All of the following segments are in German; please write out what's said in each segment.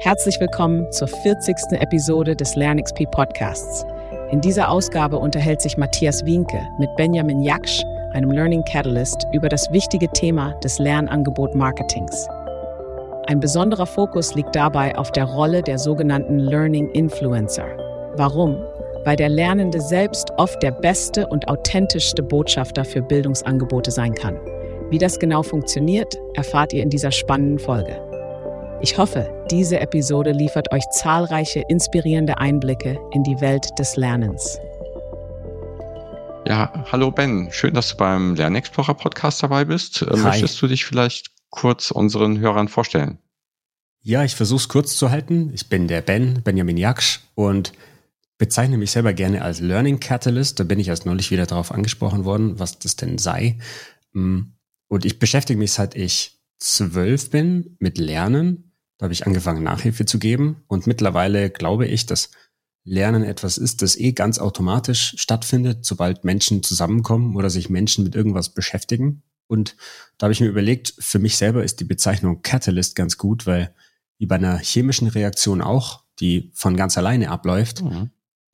Herzlich willkommen zur 40. Episode des LernXP Podcasts. In dieser Ausgabe unterhält sich Matthias Wienke mit Benjamin Jaksch, einem Learning Catalyst, über das wichtige Thema des Lernangebot Marketings. Ein besonderer Fokus liegt dabei auf der Rolle der sogenannten Learning Influencer. Warum? Weil der Lernende selbst oft der beste und authentischste Botschafter für Bildungsangebote sein kann. Wie das genau funktioniert, erfahrt ihr in dieser spannenden Folge. Ich hoffe, diese Episode liefert euch zahlreiche inspirierende Einblicke in die Welt des Lernens. Ja, hallo Ben, schön, dass du beim Lernexplorer Podcast dabei bist. Äh, Hi. Möchtest du dich vielleicht kurz unseren Hörern vorstellen? Ja, ich versuche es kurz zu halten. Ich bin der Ben, Benjamin Jaksch und bezeichne mich selber gerne als Learning Catalyst. Da bin ich erst neulich wieder darauf angesprochen worden, was das denn sei. Mm, und ich beschäftige mich seit ich zwölf bin mit Lernen da habe ich angefangen, Nachhilfe zu geben. Und mittlerweile glaube ich, dass Lernen etwas ist, das eh ganz automatisch stattfindet, sobald Menschen zusammenkommen oder sich Menschen mit irgendwas beschäftigen. Und da habe ich mir überlegt, für mich selber ist die Bezeichnung Catalyst ganz gut, weil wie bei einer chemischen Reaktion auch, die von ganz alleine abläuft, mhm.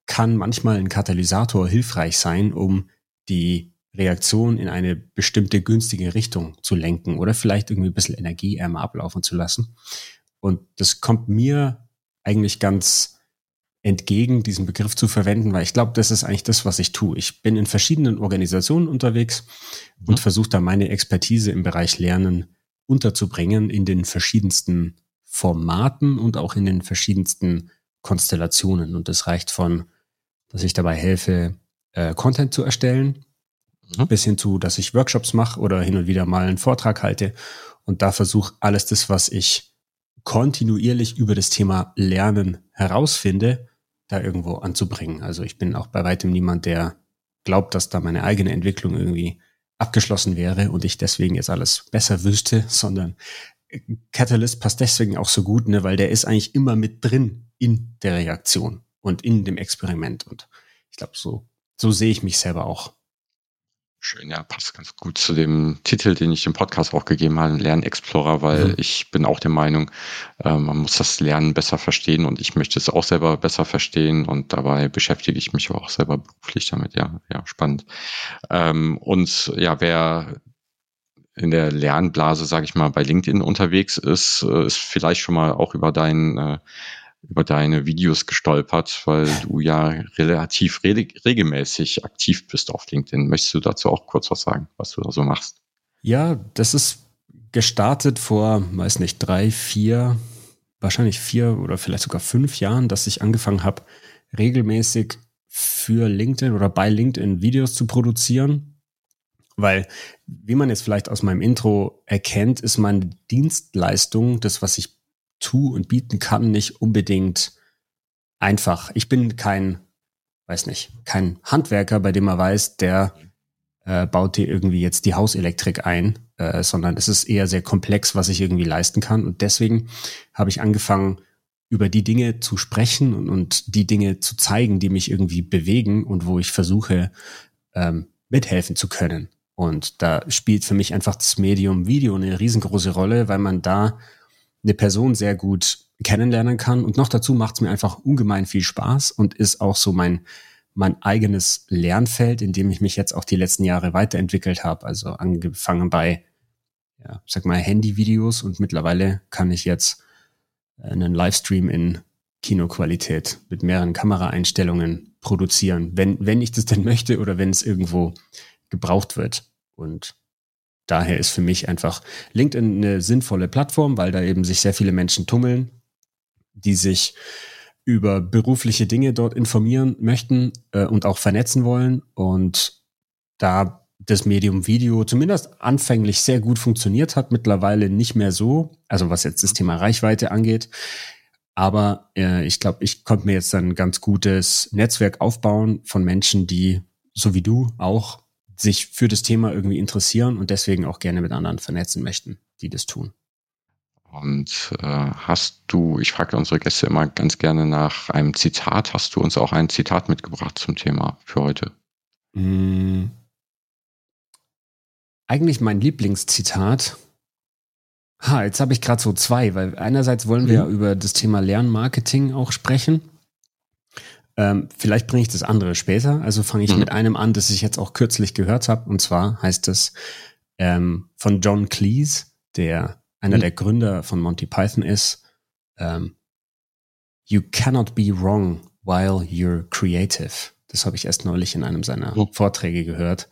kann manchmal ein Katalysator hilfreich sein, um die Reaktion in eine bestimmte günstige Richtung zu lenken oder vielleicht irgendwie ein bisschen energieärmer ablaufen zu lassen. Und das kommt mir eigentlich ganz entgegen, diesen Begriff zu verwenden, weil ich glaube, das ist eigentlich das, was ich tue. Ich bin in verschiedenen Organisationen unterwegs mhm. und versuche da meine Expertise im Bereich Lernen unterzubringen in den verschiedensten Formaten und auch in den verschiedensten Konstellationen. Und das reicht von, dass ich dabei helfe, äh, Content zu erstellen, mhm. bis hin zu, dass ich Workshops mache oder hin und wieder mal einen Vortrag halte und da versuche alles das, was ich kontinuierlich über das Thema Lernen herausfinde, da irgendwo anzubringen. Also ich bin auch bei weitem niemand, der glaubt, dass da meine eigene Entwicklung irgendwie abgeschlossen wäre und ich deswegen jetzt alles besser wüsste, sondern Catalyst passt deswegen auch so gut, ne, weil der ist eigentlich immer mit drin in der Reaktion und in dem Experiment. Und ich glaube, so, so sehe ich mich selber auch. Schön, ja, passt ganz gut zu dem Titel, den ich im Podcast auch gegeben habe, Lernexplorer, weil mhm. ich bin auch der Meinung, äh, man muss das Lernen besser verstehen und ich möchte es auch selber besser verstehen und dabei beschäftige ich mich auch selber beruflich damit. Ja, ja, spannend. Ähm, und ja, wer in der Lernblase, sage ich mal, bei LinkedIn unterwegs ist, äh, ist vielleicht schon mal auch über deinen äh, über deine Videos gestolpert, weil du ja relativ re regelmäßig aktiv bist auf LinkedIn. Möchtest du dazu auch kurz was sagen, was du da so machst? Ja, das ist gestartet vor, weiß nicht, drei, vier, wahrscheinlich vier oder vielleicht sogar fünf Jahren, dass ich angefangen habe, regelmäßig für LinkedIn oder bei LinkedIn Videos zu produzieren. Weil, wie man jetzt vielleicht aus meinem Intro erkennt, ist meine Dienstleistung, das, was ich tue und bieten kann, nicht unbedingt einfach. Ich bin kein, weiß nicht, kein Handwerker, bei dem man weiß, der äh, baut dir irgendwie jetzt die Hauselektrik ein, äh, sondern es ist eher sehr komplex, was ich irgendwie leisten kann. Und deswegen habe ich angefangen, über die Dinge zu sprechen und, und die Dinge zu zeigen, die mich irgendwie bewegen und wo ich versuche, ähm, mithelfen zu können. Und da spielt für mich einfach das Medium Video eine riesengroße Rolle, weil man da eine Person sehr gut kennenlernen kann. Und noch dazu macht es mir einfach ungemein viel Spaß und ist auch so mein, mein eigenes Lernfeld, in dem ich mich jetzt auch die letzten Jahre weiterentwickelt habe. Also angefangen bei, ja, sag mal, Handyvideos und mittlerweile kann ich jetzt einen Livestream in Kinoqualität mit mehreren Kameraeinstellungen produzieren, wenn, wenn ich das denn möchte oder wenn es irgendwo gebraucht wird. Und daher ist für mich einfach LinkedIn eine sinnvolle Plattform, weil da eben sich sehr viele Menschen tummeln, die sich über berufliche Dinge dort informieren möchten äh, und auch vernetzen wollen. Und da das Medium Video zumindest anfänglich sehr gut funktioniert hat, mittlerweile nicht mehr so, also was jetzt das Thema Reichweite angeht. Aber äh, ich glaube, ich konnte mir jetzt ein ganz gutes Netzwerk aufbauen von Menschen, die so wie du auch sich für das Thema irgendwie interessieren und deswegen auch gerne mit anderen vernetzen möchten, die das tun. Und äh, hast du, ich frage unsere Gäste immer ganz gerne nach einem Zitat, hast du uns auch ein Zitat mitgebracht zum Thema für heute? Hm, eigentlich mein Lieblingszitat Ha, jetzt habe ich gerade so zwei, weil einerseits wollen wir mhm. ja über das Thema Lernmarketing auch sprechen. Ähm, vielleicht bringe ich das andere später. Also fange ich mhm. mit einem an, das ich jetzt auch kürzlich gehört habe. Und zwar heißt es ähm, von John Cleese, der einer mhm. der Gründer von Monty Python ist. Ähm, you cannot be wrong while you're creative. Das habe ich erst neulich in einem seiner mhm. Vorträge gehört.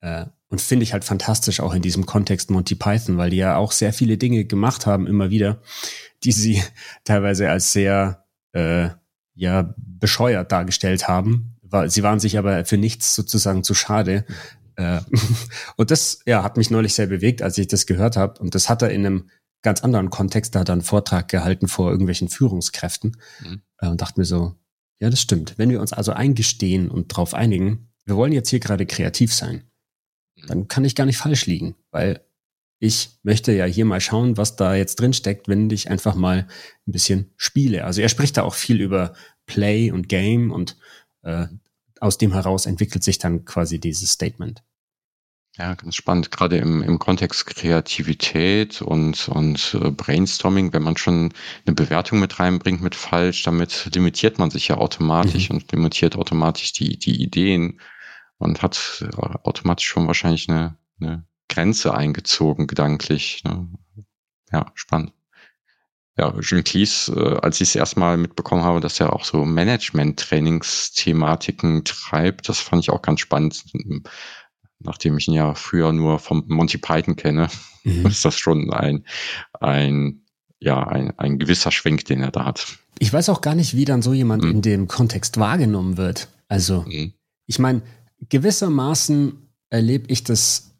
Äh, und finde ich halt fantastisch auch in diesem Kontext Monty Python, weil die ja auch sehr viele Dinge gemacht haben, immer wieder, die sie teilweise als sehr äh, ja bescheuert dargestellt haben. Sie waren sich aber für nichts sozusagen zu schade. Äh, und das ja, hat mich neulich sehr bewegt, als ich das gehört habe. Und das hat er in einem ganz anderen Kontext, da hat er einen Vortrag gehalten vor irgendwelchen Führungskräften mhm. Äh, und dachte mir so, ja, das stimmt. Wenn wir uns also eingestehen und darauf einigen, wir wollen jetzt hier gerade kreativ sein, mhm. dann kann ich gar nicht falsch liegen, weil ich möchte ja hier mal schauen, was da jetzt drin steckt, wenn ich einfach mal ein bisschen spiele. Also er spricht da auch viel über Play und Game und äh, aus dem heraus entwickelt sich dann quasi dieses Statement. Ja, ganz spannend, gerade im, im Kontext Kreativität und, und äh, Brainstorming, wenn man schon eine Bewertung mit reinbringt mit falsch, damit limitiert man sich ja automatisch mhm. und limitiert automatisch die, die Ideen und hat äh, automatisch schon wahrscheinlich eine, eine Grenze eingezogen, gedanklich. Ne? Ja, spannend. Ja, Jean Cleese, äh, als ich es erstmal mitbekommen habe, dass er auch so Management-Trainingsthematiken treibt, das fand ich auch ganz spannend. Nachdem ich ihn ja früher nur vom Monty Python kenne, mhm. ist das schon ein, ein, ja, ein, ein gewisser Schwenk, den er da hat. Ich weiß auch gar nicht, wie dann so jemand mhm. in dem Kontext wahrgenommen wird. Also, mhm. ich meine, gewissermaßen erlebe ich das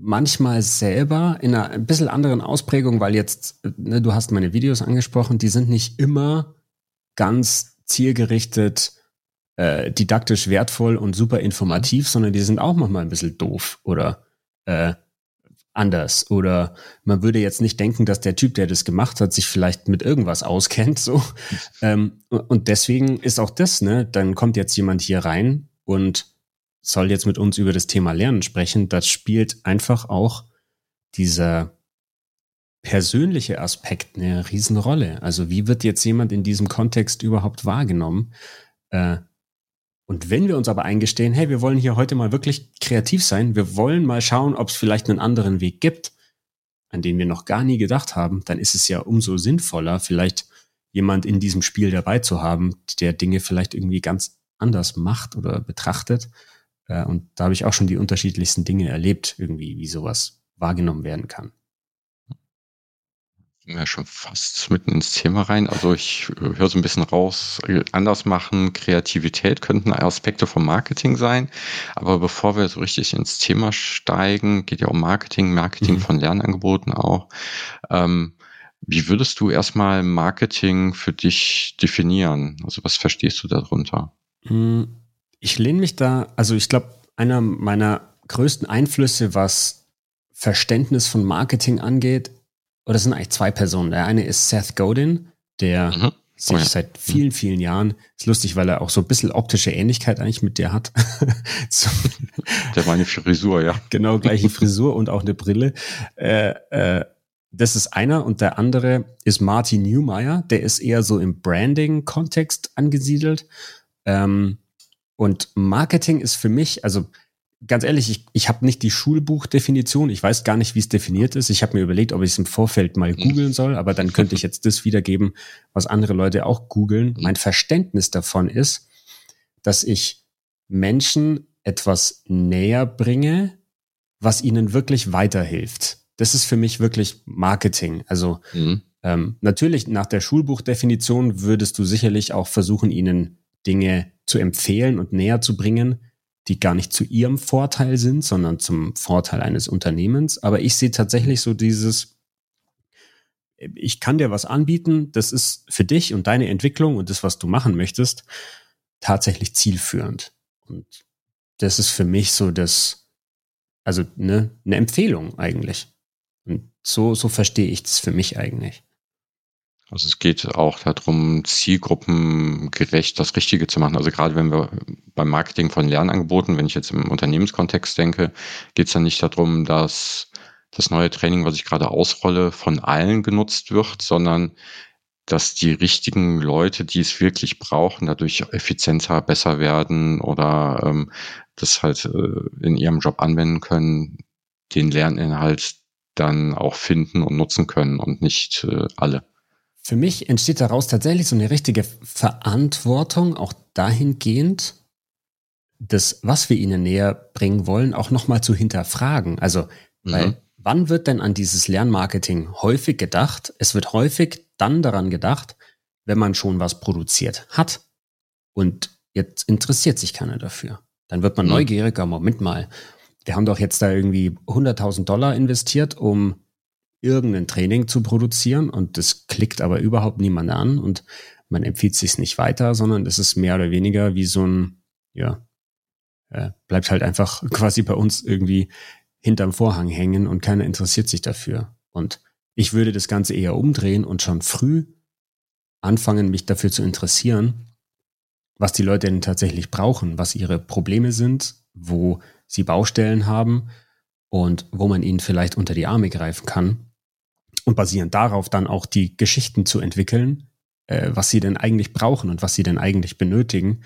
manchmal selber in einer ein bisschen anderen Ausprägung, weil jetzt, ne, du hast meine Videos angesprochen, die sind nicht immer ganz zielgerichtet, äh, didaktisch wertvoll und super informativ, sondern die sind auch manchmal ein bisschen doof oder äh, anders. Oder man würde jetzt nicht denken, dass der Typ, der das gemacht hat, sich vielleicht mit irgendwas auskennt. So. ähm, und deswegen ist auch das, ne, dann kommt jetzt jemand hier rein und soll jetzt mit uns über das Thema Lernen sprechen, das spielt einfach auch dieser persönliche Aspekt eine Riesenrolle. Also wie wird jetzt jemand in diesem Kontext überhaupt wahrgenommen? Äh, und wenn wir uns aber eingestehen, hey, wir wollen hier heute mal wirklich kreativ sein, wir wollen mal schauen, ob es vielleicht einen anderen Weg gibt, an den wir noch gar nie gedacht haben, dann ist es ja umso sinnvoller, vielleicht jemand in diesem Spiel dabei zu haben, der Dinge vielleicht irgendwie ganz anders macht oder betrachtet äh, und da habe ich auch schon die unterschiedlichsten Dinge erlebt, irgendwie, wie sowas wahrgenommen werden kann. Ja, schon fast mitten ins Thema rein. Also ich äh, höre so ein bisschen raus, äh, anders machen, Kreativität könnten Aspekte vom Marketing sein. Aber bevor wir so richtig ins Thema steigen, geht ja um Marketing, Marketing mhm. von Lernangeboten auch. Ähm, wie würdest du erstmal Marketing für dich definieren? Also was verstehst du darunter? Mhm. Ich lehne mich da, also ich glaube, einer meiner größten Einflüsse, was Verständnis von Marketing angeht, oder das sind eigentlich zwei Personen. Der eine ist Seth Godin, der mhm. sich oh ja. seit vielen, vielen Jahren, ist lustig, weil er auch so ein bisschen optische Ähnlichkeit eigentlich mit der hat. so. Der war eine Frisur, ja. Genau, gleiche Frisur und auch eine Brille. Äh, äh, das ist einer und der andere ist Martin Newmeyer, der ist eher so im Branding-Kontext angesiedelt. Ähm, und Marketing ist für mich, also ganz ehrlich, ich, ich habe nicht die Schulbuchdefinition, ich weiß gar nicht, wie es definiert ist. Ich habe mir überlegt, ob ich es im Vorfeld mal googeln soll, aber dann könnte ich jetzt das wiedergeben, was andere Leute auch googeln. Mhm. Mein Verständnis davon ist, dass ich Menschen etwas näher bringe, was ihnen wirklich weiterhilft. Das ist für mich wirklich Marketing. Also mhm. ähm, natürlich nach der Schulbuchdefinition würdest du sicherlich auch versuchen, ihnen Dinge zu empfehlen und näher zu bringen, die gar nicht zu ihrem Vorteil sind, sondern zum Vorteil eines Unternehmens. Aber ich sehe tatsächlich so dieses, ich kann dir was anbieten, das ist für dich und deine Entwicklung und das, was du machen möchtest, tatsächlich zielführend. Und das ist für mich so das, also ne, eine Empfehlung eigentlich. Und so, so verstehe ich das für mich eigentlich. Also es geht auch darum, zielgruppengerecht das Richtige zu machen. Also gerade wenn wir beim Marketing von Lernangeboten, wenn ich jetzt im Unternehmenskontext denke, geht es dann nicht darum, dass das neue Training, was ich gerade ausrolle, von allen genutzt wird, sondern dass die richtigen Leute, die es wirklich brauchen, dadurch effizienter, besser werden oder ähm, das halt äh, in ihrem Job anwenden können, den Lerninhalt dann auch finden und nutzen können und nicht äh, alle. Für mich entsteht daraus tatsächlich so eine richtige Verantwortung, auch dahingehend, das, was wir ihnen näher bringen wollen, auch nochmal zu hinterfragen. Also, mhm. weil wann wird denn an dieses Lernmarketing häufig gedacht? Es wird häufig dann daran gedacht, wenn man schon was produziert hat und jetzt interessiert sich keiner dafür. Dann wird man mhm. neugieriger, Moment mal, wir haben doch jetzt da irgendwie 100.000 Dollar investiert, um irgendein Training zu produzieren und das klickt aber überhaupt niemand an und man empfiehlt sich nicht weiter, sondern es ist mehr oder weniger wie so ein, ja, äh, bleibt halt einfach quasi bei uns irgendwie hinterm Vorhang hängen und keiner interessiert sich dafür. Und ich würde das Ganze eher umdrehen und schon früh anfangen, mich dafür zu interessieren, was die Leute denn tatsächlich brauchen, was ihre Probleme sind, wo sie Baustellen haben und wo man ihnen vielleicht unter die Arme greifen kann und basierend darauf dann auch die Geschichten zu entwickeln, äh, was sie denn eigentlich brauchen und was sie denn eigentlich benötigen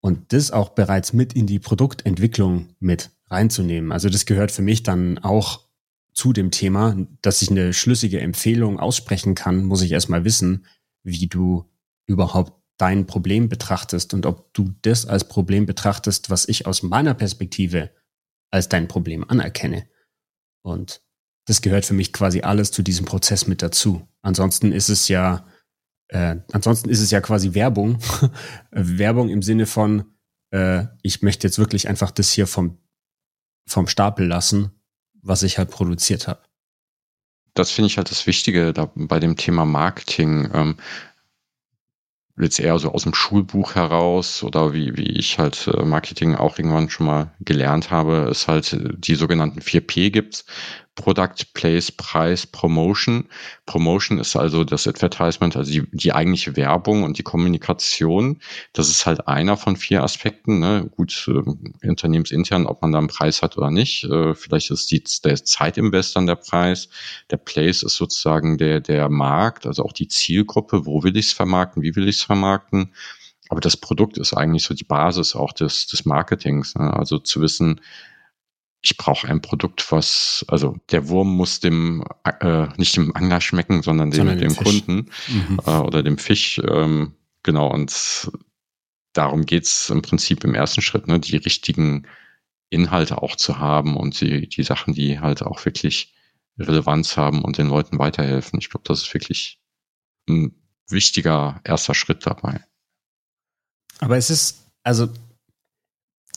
und das auch bereits mit in die Produktentwicklung mit reinzunehmen. Also das gehört für mich dann auch zu dem Thema, dass ich eine schlüssige Empfehlung aussprechen kann, muss ich erstmal wissen, wie du überhaupt dein Problem betrachtest und ob du das als Problem betrachtest, was ich aus meiner Perspektive als dein Problem anerkenne. Und das gehört für mich quasi alles zu diesem Prozess mit dazu. Ansonsten ist es ja äh, ansonsten ist es ja quasi Werbung. Werbung im Sinne von, äh, ich möchte jetzt wirklich einfach das hier vom, vom Stapel lassen, was ich halt produziert habe. Das finde ich halt das Wichtige da bei dem Thema Marketing. Ähm, jetzt eher so aus dem Schulbuch heraus oder wie, wie ich halt äh, Marketing auch irgendwann schon mal gelernt habe, ist halt äh, die sogenannten 4P gibt's. Product, Place, Preis, Promotion. Promotion ist also das Advertisement, also die, die eigentliche Werbung und die Kommunikation. Das ist halt einer von vier Aspekten. Ne? Gut, äh, unternehmensintern, ob man da einen Preis hat oder nicht. Äh, vielleicht ist die, der Zeitinvest dann der Preis. Der Place ist sozusagen der, der Markt, also auch die Zielgruppe. Wo will ich es vermarkten? Wie will ich es vermarkten? Aber das Produkt ist eigentlich so die Basis auch des, des Marketings. Ne? Also zu wissen, ich brauche ein Produkt, was, also der Wurm muss dem äh, nicht dem Angler schmecken, sondern dem, sondern dem, dem Kunden mhm. äh, oder dem Fisch. Ähm, genau, und darum geht's im Prinzip im ersten Schritt, ne, die richtigen Inhalte auch zu haben und die, die Sachen, die halt auch wirklich Relevanz haben und den Leuten weiterhelfen. Ich glaube, das ist wirklich ein wichtiger erster Schritt dabei. Aber es ist, also,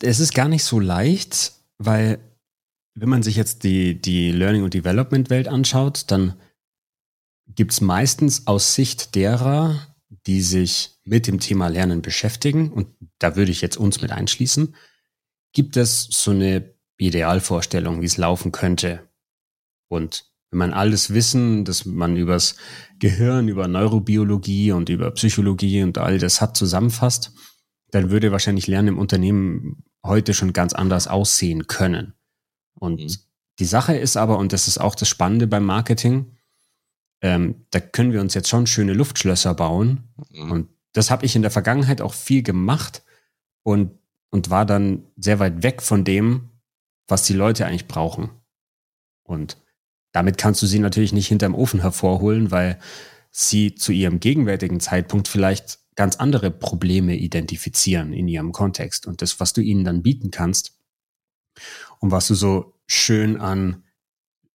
es ist gar nicht so leicht, weil wenn man sich jetzt die, die Learning- und Development-Welt anschaut, dann gibt es meistens aus Sicht derer, die sich mit dem Thema Lernen beschäftigen, und da würde ich jetzt uns mit einschließen, gibt es so eine Idealvorstellung, wie es laufen könnte. Und wenn man alles Wissen, das man übers Gehirn, über Neurobiologie und über Psychologie und all das hat, zusammenfasst, dann würde wahrscheinlich Lernen im Unternehmen heute schon ganz anders aussehen können. Und mhm. die Sache ist aber, und das ist auch das Spannende beim Marketing, ähm, da können wir uns jetzt schon schöne Luftschlösser bauen. Mhm. Und das habe ich in der Vergangenheit auch viel gemacht und, und war dann sehr weit weg von dem, was die Leute eigentlich brauchen. Und damit kannst du sie natürlich nicht hinterm Ofen hervorholen, weil sie zu ihrem gegenwärtigen Zeitpunkt vielleicht ganz andere Probleme identifizieren in ihrem Kontext. Und das, was du ihnen dann bieten kannst und was du so schön an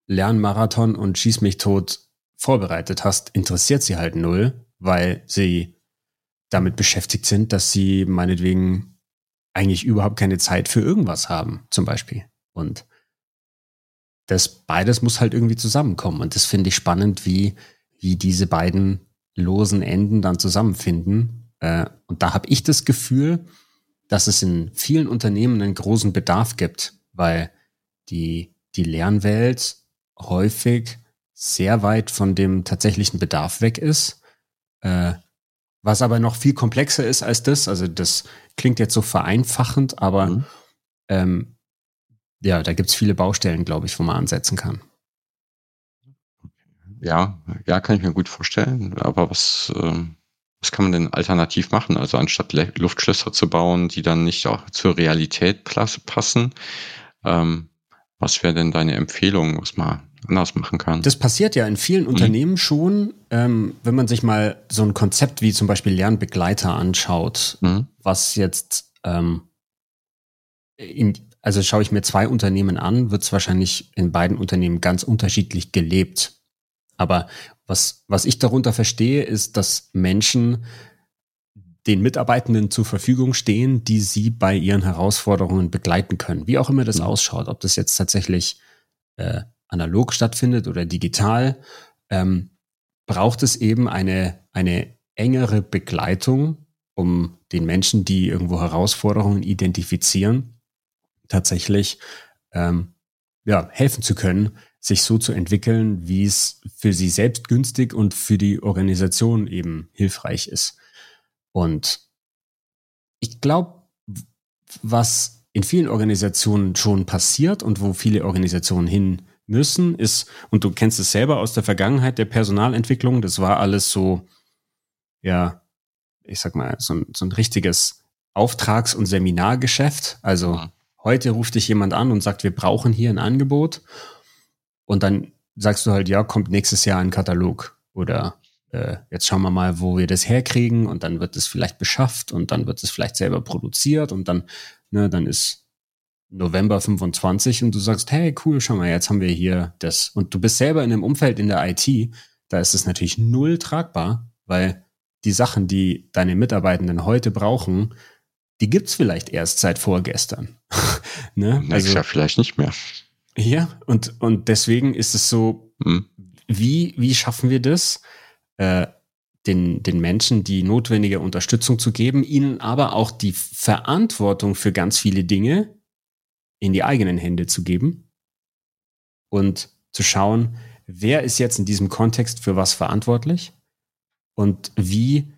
Lernmarathon und Schieß mich tot vorbereitet hast, interessiert sie halt null, weil sie damit beschäftigt sind, dass sie meinetwegen eigentlich überhaupt keine Zeit für irgendwas haben, zum Beispiel. Und das beides muss halt irgendwie zusammenkommen. Und das finde ich spannend, wie, wie diese beiden losen Enden dann zusammenfinden. Äh, und da habe ich das Gefühl, dass es in vielen Unternehmen einen großen Bedarf gibt, weil die, die Lernwelt häufig sehr weit von dem tatsächlichen Bedarf weg ist. Äh, was aber noch viel komplexer ist als das. Also das klingt jetzt so vereinfachend, aber mhm. ähm, ja, da gibt es viele Baustellen, glaube ich, wo man ansetzen kann. Ja, ja, kann ich mir gut vorstellen. Aber was, äh, was kann man denn alternativ machen? Also anstatt Le Luftschlösser zu bauen, die dann nicht auch zur Realität passen, ähm, was wäre denn deine Empfehlung, was man anders machen kann? Das passiert ja in vielen mhm. Unternehmen schon, ähm, wenn man sich mal so ein Konzept wie zum Beispiel Lernbegleiter anschaut, mhm. was jetzt ähm, in, also schaue ich mir zwei Unternehmen an, wird es wahrscheinlich in beiden Unternehmen ganz unterschiedlich gelebt. Aber was, was ich darunter verstehe, ist, dass Menschen den Mitarbeitenden zur Verfügung stehen, die sie bei ihren Herausforderungen begleiten können. Wie auch immer das mhm. ausschaut, ob das jetzt tatsächlich äh, analog stattfindet oder digital, ähm, braucht es eben eine, eine engere Begleitung, um den Menschen, die irgendwo Herausforderungen identifizieren, tatsächlich ähm, ja, helfen zu können, sich so zu entwickeln, wie es für sie selbst günstig und für die Organisation eben hilfreich ist. Und ich glaube, was in vielen Organisationen schon passiert und wo viele Organisationen hin müssen, ist, und du kennst es selber aus der Vergangenheit der Personalentwicklung, das war alles so, ja, ich sag mal, so ein, so ein richtiges Auftrags- und Seminargeschäft. Also mhm. heute ruft dich jemand an und sagt, wir brauchen hier ein Angebot. Und dann sagst du halt, ja, kommt nächstes Jahr ein Katalog. Oder äh, jetzt schauen wir mal, wo wir das herkriegen. Und dann wird es vielleicht beschafft und dann wird es vielleicht selber produziert und dann, ne, dann ist November 25 und du sagst, hey, cool, schau mal, jetzt haben wir hier das. Und du bist selber in einem Umfeld in der IT, da ist es natürlich null tragbar, weil die Sachen, die deine Mitarbeitenden heute brauchen, die gibt's vielleicht erst seit vorgestern. ne? Nächstes also, Jahr vielleicht nicht mehr. Ja, und, und deswegen ist es so, hm. wie, wie schaffen wir das, äh, den, den Menschen die notwendige Unterstützung zu geben, ihnen aber auch die Verantwortung für ganz viele Dinge in die eigenen Hände zu geben und zu schauen, wer ist jetzt in diesem Kontext für was verantwortlich und wie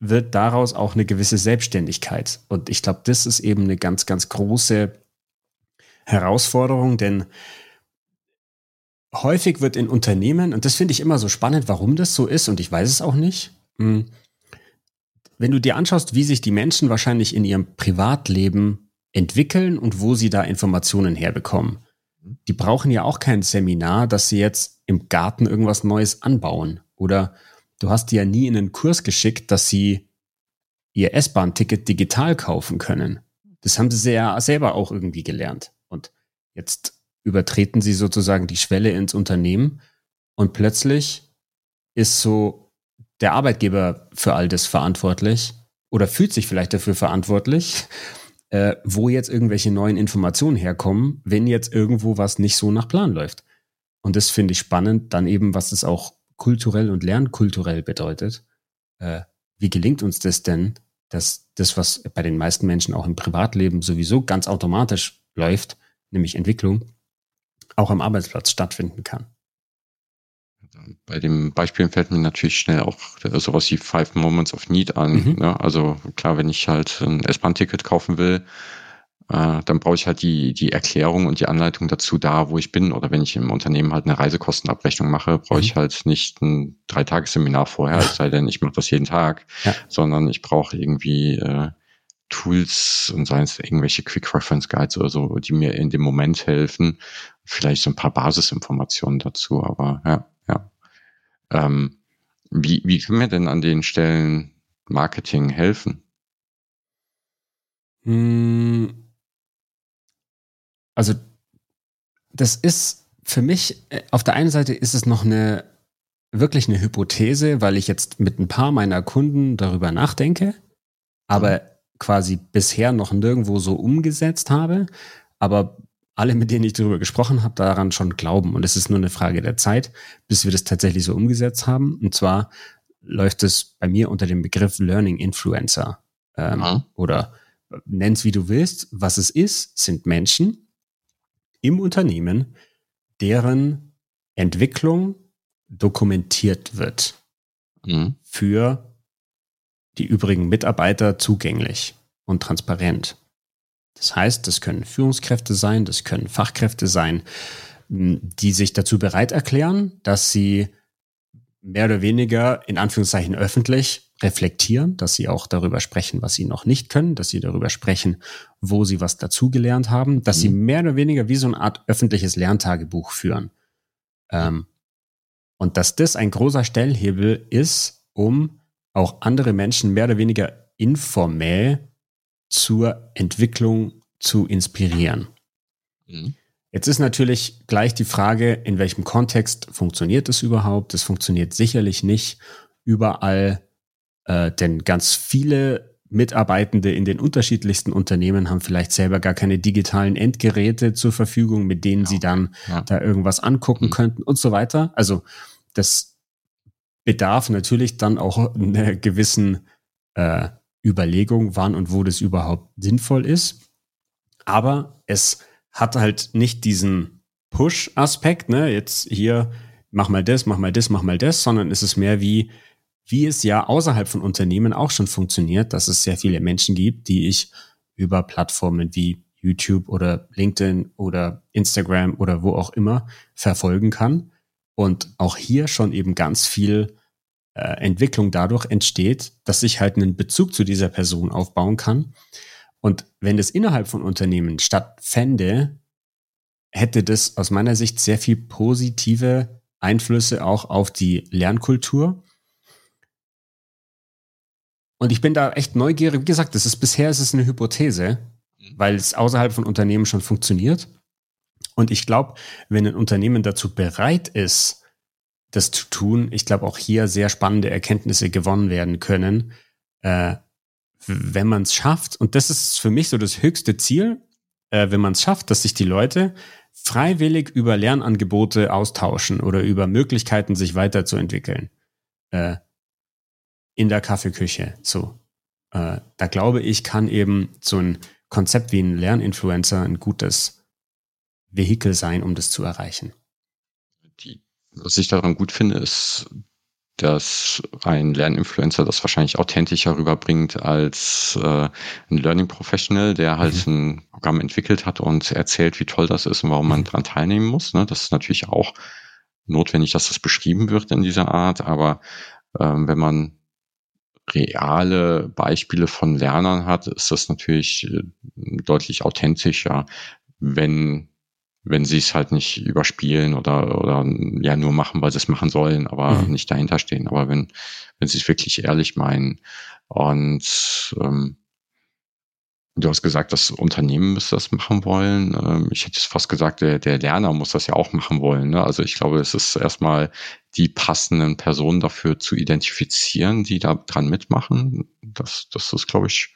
wird daraus auch eine gewisse Selbstständigkeit. Und ich glaube, das ist eben eine ganz, ganz große Herausforderung, denn häufig wird in Unternehmen, und das finde ich immer so spannend, warum das so ist, und ich weiß es auch nicht, hm, wenn du dir anschaust, wie sich die Menschen wahrscheinlich in ihrem Privatleben entwickeln und wo sie da Informationen herbekommen. Die brauchen ja auch kein Seminar, dass sie jetzt im Garten irgendwas Neues anbauen. Oder du hast die ja nie in einen Kurs geschickt, dass sie ihr S-Bahn-Ticket digital kaufen können. Das haben sie ja selber auch irgendwie gelernt. Und jetzt übertreten sie sozusagen die Schwelle ins Unternehmen und plötzlich ist so der Arbeitgeber für all das verantwortlich oder fühlt sich vielleicht dafür verantwortlich, äh, wo jetzt irgendwelche neuen Informationen herkommen, wenn jetzt irgendwo was nicht so nach Plan läuft. Und das finde ich spannend, dann eben, was es auch kulturell und lernkulturell bedeutet. Äh, wie gelingt uns das denn, dass das, was bei den meisten Menschen auch im Privatleben sowieso ganz automatisch läuft, nämlich Entwicklung, auch am Arbeitsplatz stattfinden kann. Bei dem Beispiel fällt mir natürlich schnell auch sowas wie Five Moments of Need an. Mhm. Ne? Also klar, wenn ich halt ein S-Bahn-Ticket kaufen will, äh, dann brauche ich halt die, die Erklärung und die Anleitung dazu da, wo ich bin. Oder wenn ich im Unternehmen halt eine Reisekostenabrechnung mache, brauche mhm. ich halt nicht ein Dreitagesseminar vorher, es sei denn, ich mache das jeden Tag, ja. sondern ich brauche irgendwie äh, Tools und seien es irgendwelche Quick Reference Guides oder so, die mir in dem Moment helfen. Vielleicht so ein paar Basisinformationen dazu, aber ja, ja. Ähm, wie, wie können wir denn an den Stellen Marketing helfen? Hm. Also, das ist für mich, äh, auf der einen Seite ist es noch eine, wirklich eine Hypothese, weil ich jetzt mit ein paar meiner Kunden darüber nachdenke. Aber mhm quasi bisher noch nirgendwo so umgesetzt habe, aber alle, mit denen ich darüber gesprochen habe, daran schon glauben. Und es ist nur eine Frage der Zeit, bis wir das tatsächlich so umgesetzt haben. Und zwar läuft es bei mir unter dem Begriff Learning Influencer. Ähm, mhm. Oder nenn's wie du willst. Was es ist, sind Menschen im Unternehmen, deren Entwicklung dokumentiert wird mhm. für die übrigen Mitarbeiter zugänglich und transparent. Das heißt, das können Führungskräfte sein, das können Fachkräfte sein, die sich dazu bereit erklären, dass sie mehr oder weniger in Anführungszeichen öffentlich reflektieren, dass sie auch darüber sprechen, was sie noch nicht können, dass sie darüber sprechen, wo sie was dazugelernt haben, dass mhm. sie mehr oder weniger wie so eine Art öffentliches Lerntagebuch führen. Ähm, und dass das ein großer Stellhebel ist, um auch andere Menschen mehr oder weniger informell zur Entwicklung zu inspirieren. Mhm. Jetzt ist natürlich gleich die Frage, in welchem Kontext funktioniert es überhaupt? Es funktioniert sicherlich nicht überall, äh, denn ganz viele Mitarbeitende in den unterschiedlichsten Unternehmen haben vielleicht selber gar keine digitalen Endgeräte zur Verfügung, mit denen ja. sie dann ja. da irgendwas angucken mhm. könnten und so weiter. Also das bedarf natürlich dann auch einer gewissen äh, Überlegung, wann und wo das überhaupt sinnvoll ist. Aber es hat halt nicht diesen Push-Aspekt, ne, jetzt hier, mach mal das, mach mal das, mach mal das, sondern es ist mehr wie, wie es ja außerhalb von Unternehmen auch schon funktioniert, dass es sehr viele Menschen gibt, die ich über Plattformen wie YouTube oder LinkedIn oder Instagram oder wo auch immer verfolgen kann. Und auch hier schon eben ganz viel äh, Entwicklung dadurch entsteht, dass ich halt einen Bezug zu dieser Person aufbauen kann und wenn das innerhalb von Unternehmen stattfände, hätte das aus meiner Sicht sehr viel positive Einflüsse auch auf die Lernkultur. Und ich bin da echt neugierig. Wie gesagt, das ist bisher ist es eine Hypothese, mhm. weil es außerhalb von Unternehmen schon funktioniert. Und ich glaube, wenn ein Unternehmen dazu bereit ist, das zu tun, ich glaube auch hier sehr spannende Erkenntnisse gewonnen werden können, äh, wenn man es schafft, und das ist für mich so das höchste Ziel, äh, wenn man es schafft, dass sich die Leute freiwillig über Lernangebote austauschen oder über Möglichkeiten, sich weiterzuentwickeln. Äh, in der Kaffeeküche. So. Äh, da glaube ich, kann eben so ein Konzept wie ein Lerninfluencer ein gutes Vehikel sein, um das zu erreichen. Die, was ich daran gut finde, ist, dass ein Lerninfluencer das wahrscheinlich authentischer rüberbringt als äh, ein Learning Professional, der halt mhm. ein Programm entwickelt hat und erzählt, wie toll das ist und warum man mhm. dran teilnehmen muss. Ne? Das ist natürlich auch notwendig, dass das beschrieben wird in dieser Art, aber ähm, wenn man reale Beispiele von Lernern hat, ist das natürlich äh, deutlich authentischer, wenn wenn sie es halt nicht überspielen oder, oder ja nur machen, weil sie es machen sollen, aber mhm. nicht dahinter stehen. Aber wenn, wenn sie es wirklich ehrlich meinen und ähm, Du hast gesagt, das Unternehmen müsste das machen wollen. Ähm, ich hätte fast gesagt, der, der Lerner muss das ja auch machen wollen. Ne? Also ich glaube, es ist erstmal die passenden Personen dafür zu identifizieren, die da dran mitmachen. Das, das ist, glaube ich,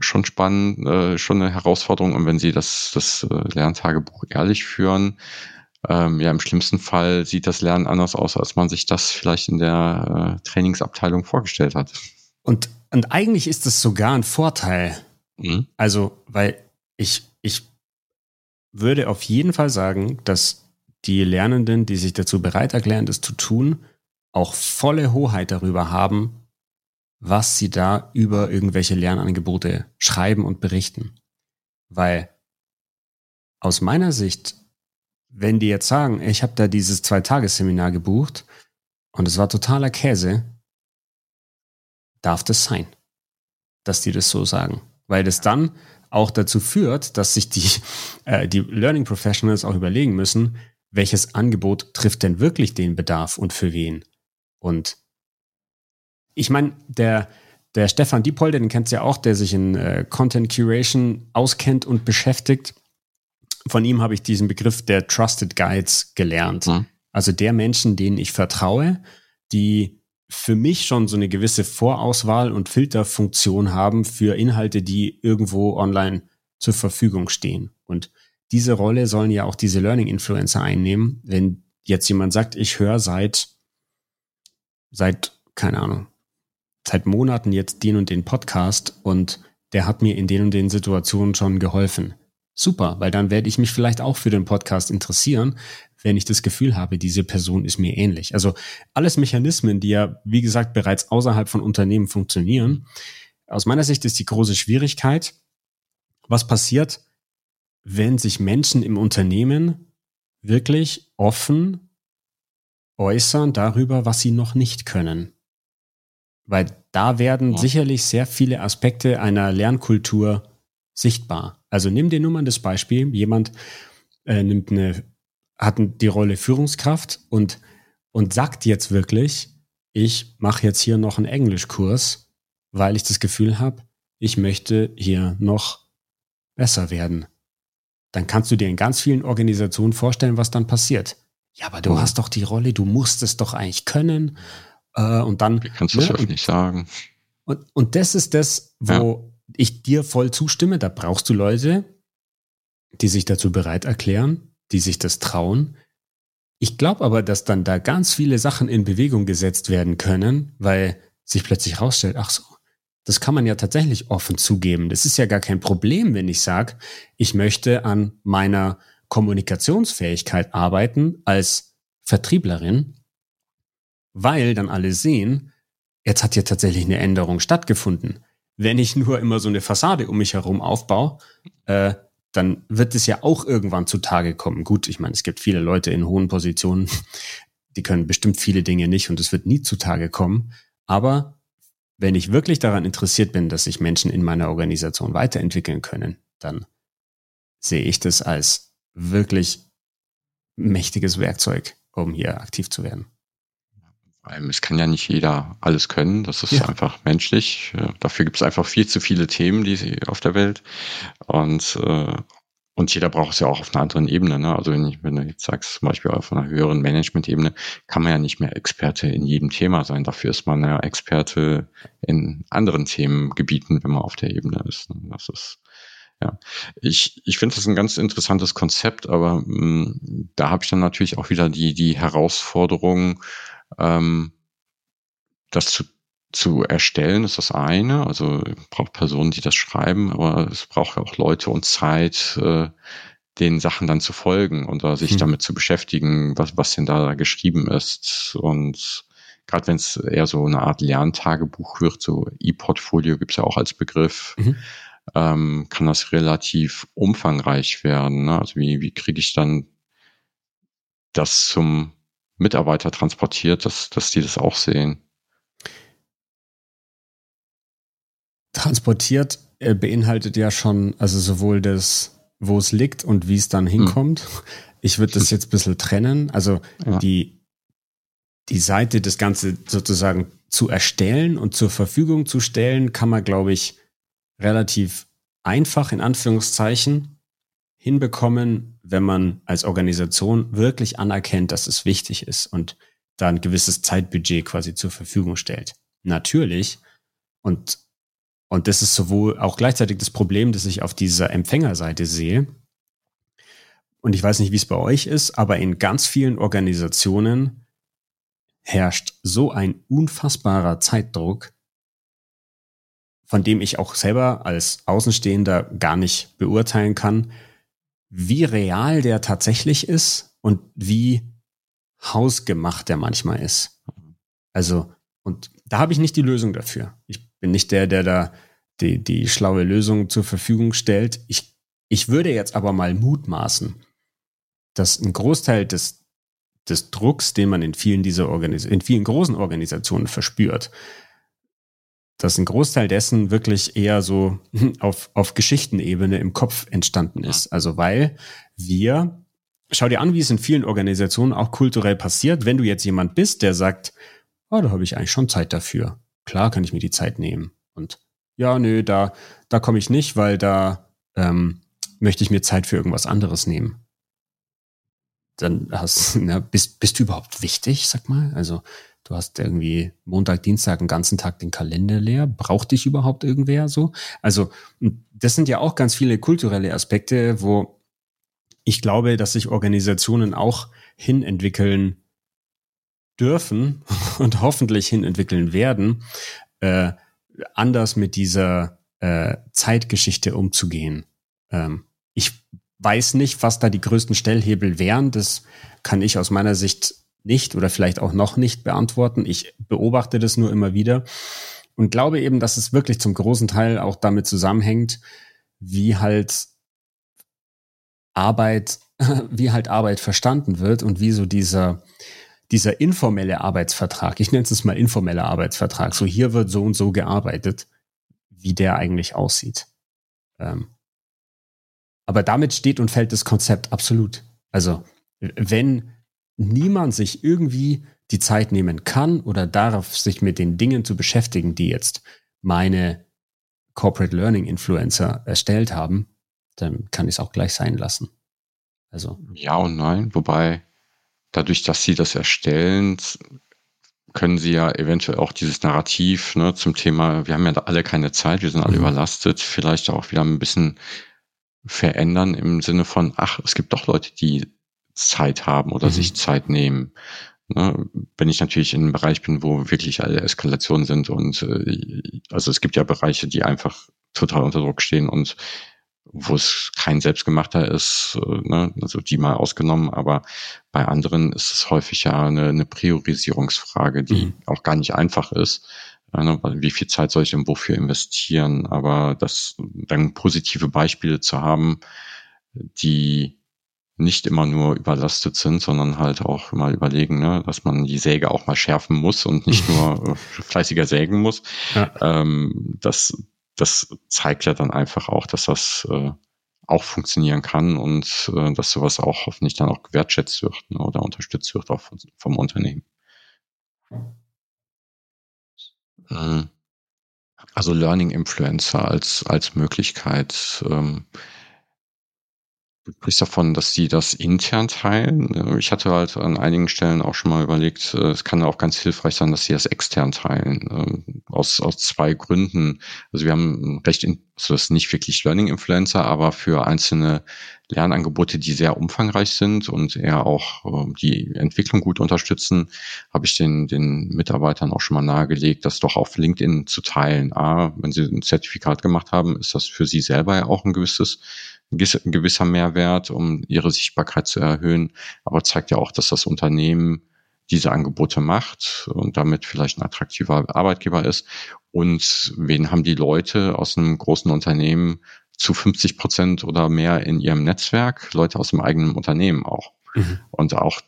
schon spannend, äh, schon eine Herausforderung. Und wenn Sie das, das äh, Lerntagebuch ehrlich führen, ähm, ja, im schlimmsten Fall sieht das Lernen anders aus, als man sich das vielleicht in der äh, Trainingsabteilung vorgestellt hat. Und, und eigentlich ist es sogar ein Vorteil. Mhm. Also, weil ich, ich würde auf jeden Fall sagen, dass die Lernenden, die sich dazu bereit erklären, das zu tun, auch volle Hoheit darüber haben, was sie da über irgendwelche Lernangebote schreiben und berichten. Weil aus meiner Sicht, wenn die jetzt sagen, ich habe da dieses Zwei-Tages-Seminar gebucht und es war totaler Käse, darf das sein, dass die das so sagen. Weil das dann auch dazu führt, dass sich die, äh, die Learning Professionals auch überlegen müssen, welches Angebot trifft denn wirklich den Bedarf und für wen. Und ich meine, der, der Stefan Diepolde, den kennst du ja auch, der sich in äh, Content Curation auskennt und beschäftigt. Von ihm habe ich diesen Begriff der Trusted Guides gelernt. Mhm. Also der Menschen, denen ich vertraue, die für mich schon so eine gewisse Vorauswahl und Filterfunktion haben für Inhalte, die irgendwo online zur Verfügung stehen. Und diese Rolle sollen ja auch diese Learning Influencer einnehmen. Wenn jetzt jemand sagt, ich höre seit, seit, keine Ahnung, seit Monaten jetzt den und den Podcast und der hat mir in den und den Situationen schon geholfen. Super, weil dann werde ich mich vielleicht auch für den Podcast interessieren, wenn ich das Gefühl habe, diese Person ist mir ähnlich. Also alles Mechanismen, die ja, wie gesagt, bereits außerhalb von Unternehmen funktionieren. Aus meiner Sicht ist die große Schwierigkeit, was passiert, wenn sich Menschen im Unternehmen wirklich offen äußern darüber, was sie noch nicht können. Weil da werden ja. sicherlich sehr viele Aspekte einer Lernkultur sichtbar. Also nimm dir nur mal das Beispiel, jemand äh, nimmt eine, hat die Rolle Führungskraft und, und sagt jetzt wirklich, ich mache jetzt hier noch einen Englischkurs, weil ich das Gefühl habe, ich möchte hier noch besser werden. Dann kannst du dir in ganz vielen Organisationen vorstellen, was dann passiert. Ja, aber du hast doch die Rolle, du musst es doch eigentlich können. Äh, und dann. Wie kannst du ne, das nicht sagen? Und, und das ist das, wo ja. ich dir voll zustimme. Da brauchst du Leute, die sich dazu bereit erklären, die sich das trauen. Ich glaube aber, dass dann da ganz viele Sachen in Bewegung gesetzt werden können, weil sich plötzlich rausstellt, ach so, das kann man ja tatsächlich offen zugeben. Das ist ja gar kein Problem, wenn ich sage, ich möchte an meiner Kommunikationsfähigkeit arbeiten als Vertrieblerin, weil dann alle sehen, jetzt hat hier tatsächlich eine Änderung stattgefunden. Wenn ich nur immer so eine Fassade um mich herum aufbaue, äh, dann wird es ja auch irgendwann zutage kommen. Gut, ich meine, es gibt viele Leute in hohen Positionen, die können bestimmt viele Dinge nicht und es wird nie zutage kommen. Aber wenn ich wirklich daran interessiert bin, dass sich Menschen in meiner Organisation weiterentwickeln können, dann sehe ich das als wirklich mächtiges Werkzeug, um hier aktiv zu werden. Es kann ja nicht jeder alles können, das ist ja. einfach menschlich. Dafür gibt es einfach viel zu viele Themen die auf der Welt. Und, äh, und jeder braucht es ja auch auf einer anderen Ebene. Ne? Also wenn, ich, wenn du jetzt sagst, zum Beispiel auf einer höheren Management-Ebene, kann man ja nicht mehr Experte in jedem Thema sein. Dafür ist man ja Experte in anderen Themengebieten, wenn man auf der Ebene ist. Ne? Das ist ja, ich, ich finde das ein ganz interessantes Konzept, aber mh, mm, da habe ich dann natürlich auch wieder die, die Herausforderung, ähm, das zu, zu erstellen, ist das eine. Also braucht Personen, die das schreiben, aber es braucht auch Leute und Zeit, äh, den Sachen dann zu folgen oder sich hm. damit zu beschäftigen, was, was denn da geschrieben ist. Und gerade wenn es eher so eine Art Lerntagebuch wird, so E-Portfolio gibt's ja auch als Begriff. Mhm ähm, kann das relativ umfangreich werden. Ne? Also wie, wie kriege ich dann das zum Mitarbeiter transportiert, dass, dass die das auch sehen? Transportiert äh, beinhaltet ja schon, also sowohl das, wo es liegt und wie es dann hm. hinkommt. Hm. Ich würde das jetzt ein bisschen trennen. Also ja. die, die Seite, das Ganze sozusagen zu erstellen und zur Verfügung zu stellen, kann man, glaube ich, relativ einfach in Anführungszeichen hinbekommen, wenn man als Organisation wirklich anerkennt, dass es wichtig ist und da ein gewisses Zeitbudget quasi zur Verfügung stellt. Natürlich. Und, und das ist sowohl auch gleichzeitig das Problem, das ich auf dieser Empfängerseite sehe. Und ich weiß nicht, wie es bei euch ist, aber in ganz vielen Organisationen herrscht so ein unfassbarer Zeitdruck, von dem ich auch selber als Außenstehender gar nicht beurteilen kann, wie real der tatsächlich ist und wie hausgemacht der manchmal ist. Also, und da habe ich nicht die Lösung dafür. Ich bin nicht der, der da die, die schlaue Lösung zur Verfügung stellt. Ich, ich würde jetzt aber mal mutmaßen, dass ein Großteil des, des Drucks, den man in vielen dieser Organis in vielen großen Organisationen verspürt, dass ein Großteil dessen wirklich eher so auf, auf Geschichtenebene im Kopf entstanden ist. Also weil wir, schau dir an, wie es in vielen Organisationen auch kulturell passiert, wenn du jetzt jemand bist, der sagt, oh, da habe ich eigentlich schon Zeit dafür. Klar kann ich mir die Zeit nehmen. Und ja, nö, da, da komme ich nicht, weil da ähm, möchte ich mir Zeit für irgendwas anderes nehmen. Dann hast, na, bist, bist du überhaupt wichtig, sag mal? Also Du hast irgendwie Montag, Dienstag den ganzen Tag den Kalender leer. Braucht dich überhaupt irgendwer so? Also, das sind ja auch ganz viele kulturelle Aspekte, wo ich glaube, dass sich Organisationen auch hinentwickeln dürfen und hoffentlich hinentwickeln werden, äh, anders mit dieser äh, Zeitgeschichte umzugehen. Ähm, ich weiß nicht, was da die größten Stellhebel wären. Das kann ich aus meiner Sicht nicht oder vielleicht auch noch nicht beantworten. Ich beobachte das nur immer wieder und glaube eben, dass es wirklich zum großen Teil auch damit zusammenhängt, wie halt Arbeit, wie halt Arbeit verstanden wird und wie so dieser, dieser informelle Arbeitsvertrag, ich nenne es mal informeller Arbeitsvertrag, so hier wird so und so gearbeitet, wie der eigentlich aussieht. Ähm, aber damit steht und fällt das Konzept absolut. Also wenn niemand sich irgendwie die Zeit nehmen kann oder darf, sich mit den Dingen zu beschäftigen, die jetzt meine Corporate Learning Influencer erstellt haben, dann kann ich es auch gleich sein lassen. Also. Ja und nein, wobei dadurch, dass sie das erstellen, können sie ja eventuell auch dieses Narrativ ne, zum Thema, wir haben ja alle keine Zeit, wir sind alle mhm. überlastet, vielleicht auch wieder ein bisschen verändern im Sinne von, ach, es gibt doch Leute, die Zeit haben oder mhm. sich Zeit nehmen. Ne, wenn ich natürlich in einem Bereich bin, wo wirklich alle Eskalationen sind und äh, also es gibt ja Bereiche, die einfach total unter Druck stehen und wo es kein selbstgemachter ist, äh, ne, also die mal ausgenommen, aber bei anderen ist es häufig ja eine, eine Priorisierungsfrage, die mhm. auch gar nicht einfach ist. Ne, wie viel Zeit soll ich denn wofür investieren? Aber das dann positive Beispiele zu haben, die nicht immer nur überlastet sind, sondern halt auch mal überlegen, ne, dass man die Säge auch mal schärfen muss und nicht nur äh, fleißiger sägen muss. Ja. Ähm, das, das zeigt ja dann einfach auch, dass das äh, auch funktionieren kann und äh, dass sowas auch hoffentlich dann auch gewertschätzt wird ne, oder unterstützt wird auch vom, vom Unternehmen. Ähm, also Learning Influencer als, als Möglichkeit. Ähm, Du sprichst davon, dass sie das intern teilen. Ich hatte halt an einigen Stellen auch schon mal überlegt, äh, es kann auch ganz hilfreich sein, dass sie das extern teilen. Ähm, aus, aus zwei Gründen. Also wir haben recht, in, also das ist nicht wirklich Learning Influencer, aber für einzelne Lernangebote, die sehr umfangreich sind und eher auch ähm, die Entwicklung gut unterstützen, habe ich den, den Mitarbeitern auch schon mal nahegelegt, das doch auf LinkedIn zu teilen. A, wenn sie ein Zertifikat gemacht haben, ist das für sie selber ja auch ein gewisses ein gewisser Mehrwert, um ihre Sichtbarkeit zu erhöhen, aber zeigt ja auch, dass das Unternehmen diese Angebote macht und damit vielleicht ein attraktiver Arbeitgeber ist. Und wen haben die Leute aus einem großen Unternehmen zu 50 Prozent oder mehr in ihrem Netzwerk? Leute aus dem eigenen Unternehmen auch. Mhm. Und auch,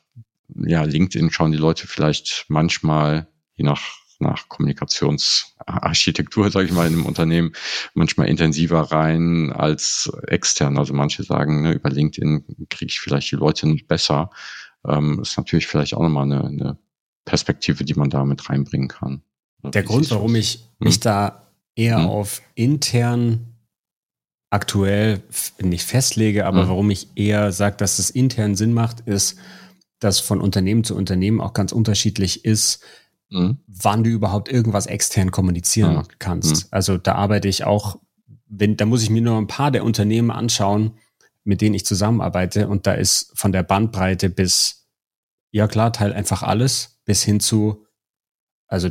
ja, LinkedIn schauen die Leute vielleicht manchmal, je nach nach Kommunikationsarchitektur, sage ich mal, in einem Unternehmen manchmal intensiver rein als extern. Also manche sagen, ne, über LinkedIn kriege ich vielleicht die Leute nicht besser. Ähm, ist natürlich vielleicht auch nochmal eine, eine Perspektive, die man da mit reinbringen kann. Der Grund, warum ich hm? mich da eher hm? auf intern aktuell nicht festlege, aber hm. warum ich eher sage, dass es intern Sinn macht, ist, dass von Unternehmen zu Unternehmen auch ganz unterschiedlich ist, mhm. wann du überhaupt irgendwas extern kommunizieren mhm. kannst. Mhm. Also da arbeite ich auch, wenn, da muss ich mir nur ein paar der Unternehmen anschauen, mit denen ich zusammenarbeite und da ist von der Bandbreite bis, ja klar, teil einfach alles, bis hin zu, also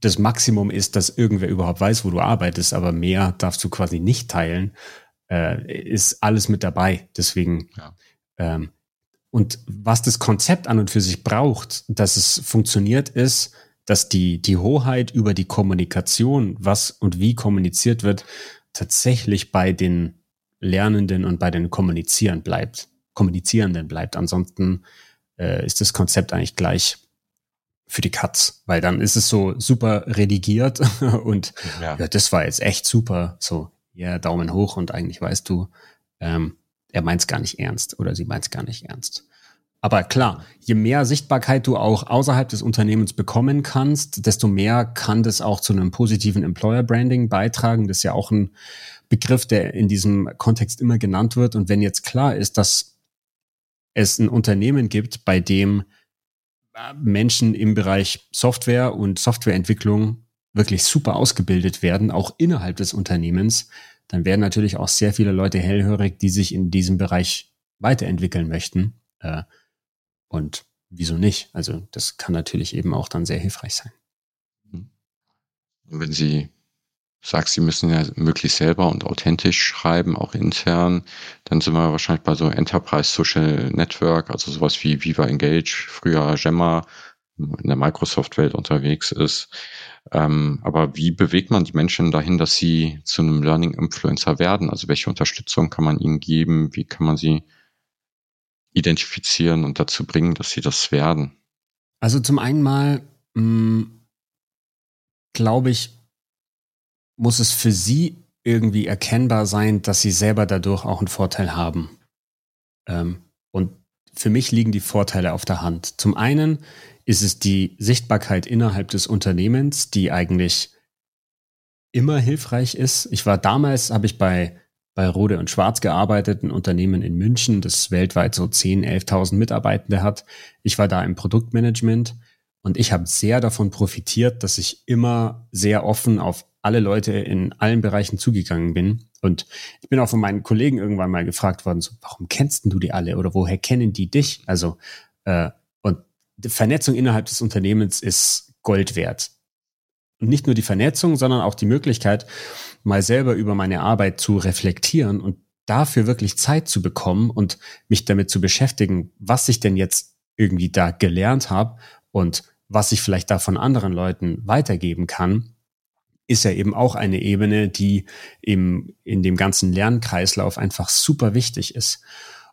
das Maximum ist, dass irgendwer überhaupt weiß, wo du arbeitest, aber mehr darfst du quasi nicht teilen, äh, ist alles mit dabei. Deswegen, ja. ähm, und was das Konzept an und für sich braucht, dass es funktioniert, ist, dass die, die Hoheit über die Kommunikation, was und wie kommuniziert wird, tatsächlich bei den Lernenden und bei den Kommunizieren bleibt, Kommunizierenden bleibt. Ansonsten äh, ist das Konzept eigentlich gleich für die Katz, weil dann ist es so super redigiert und ja. ja, das war jetzt echt super. So, ja, Daumen hoch und eigentlich weißt du, ähm, er meint es gar nicht ernst oder sie meint es gar nicht ernst. Aber klar, je mehr Sichtbarkeit du auch außerhalb des Unternehmens bekommen kannst, desto mehr kann das auch zu einem positiven Employer Branding beitragen. Das ist ja auch ein Begriff, der in diesem Kontext immer genannt wird. Und wenn jetzt klar ist, dass es ein Unternehmen gibt, bei dem äh, Menschen im Bereich Software und Softwareentwicklung wirklich super ausgebildet werden, auch innerhalb des Unternehmens, dann werden natürlich auch sehr viele Leute hellhörig, die sich in diesem Bereich weiterentwickeln möchten. Äh, und wieso nicht? Also das kann natürlich eben auch dann sehr hilfreich sein. Wenn Sie sagst, Sie müssen ja möglichst selber und authentisch schreiben, auch intern, dann sind wir wahrscheinlich bei so Enterprise Social Network, also sowas wie Viva Engage, früher Gemma, in der Microsoft-Welt unterwegs ist. Ähm, aber wie bewegt man die Menschen dahin, dass sie zu einem Learning Influencer werden? Also welche Unterstützung kann man ihnen geben? Wie kann man sie identifizieren und dazu bringen, dass sie das werden? Also zum einen mal, hm, glaube ich, muss es für sie irgendwie erkennbar sein, dass sie selber dadurch auch einen Vorteil haben. Ähm, und für mich liegen die Vorteile auf der Hand. Zum einen ist es die Sichtbarkeit innerhalb des Unternehmens, die eigentlich immer hilfreich ist. Ich war damals, habe ich bei, bei Rode und Schwarz gearbeitet, ein Unternehmen in München, das weltweit so 10, 11.000 Mitarbeitende hat. Ich war da im Produktmanagement und ich habe sehr davon profitiert, dass ich immer sehr offen auf alle Leute in allen Bereichen zugegangen bin. Und ich bin auch von meinen Kollegen irgendwann mal gefragt worden, so, warum kennst du die alle oder woher kennen die dich? Also, äh, und die Vernetzung innerhalb des Unternehmens ist Gold wert. Und nicht nur die Vernetzung, sondern auch die Möglichkeit, mal selber über meine Arbeit zu reflektieren und dafür wirklich Zeit zu bekommen und mich damit zu beschäftigen, was ich denn jetzt irgendwie da gelernt habe und was ich vielleicht da von anderen Leuten weitergeben kann ist ja eben auch eine Ebene, die im, in dem ganzen Lernkreislauf einfach super wichtig ist.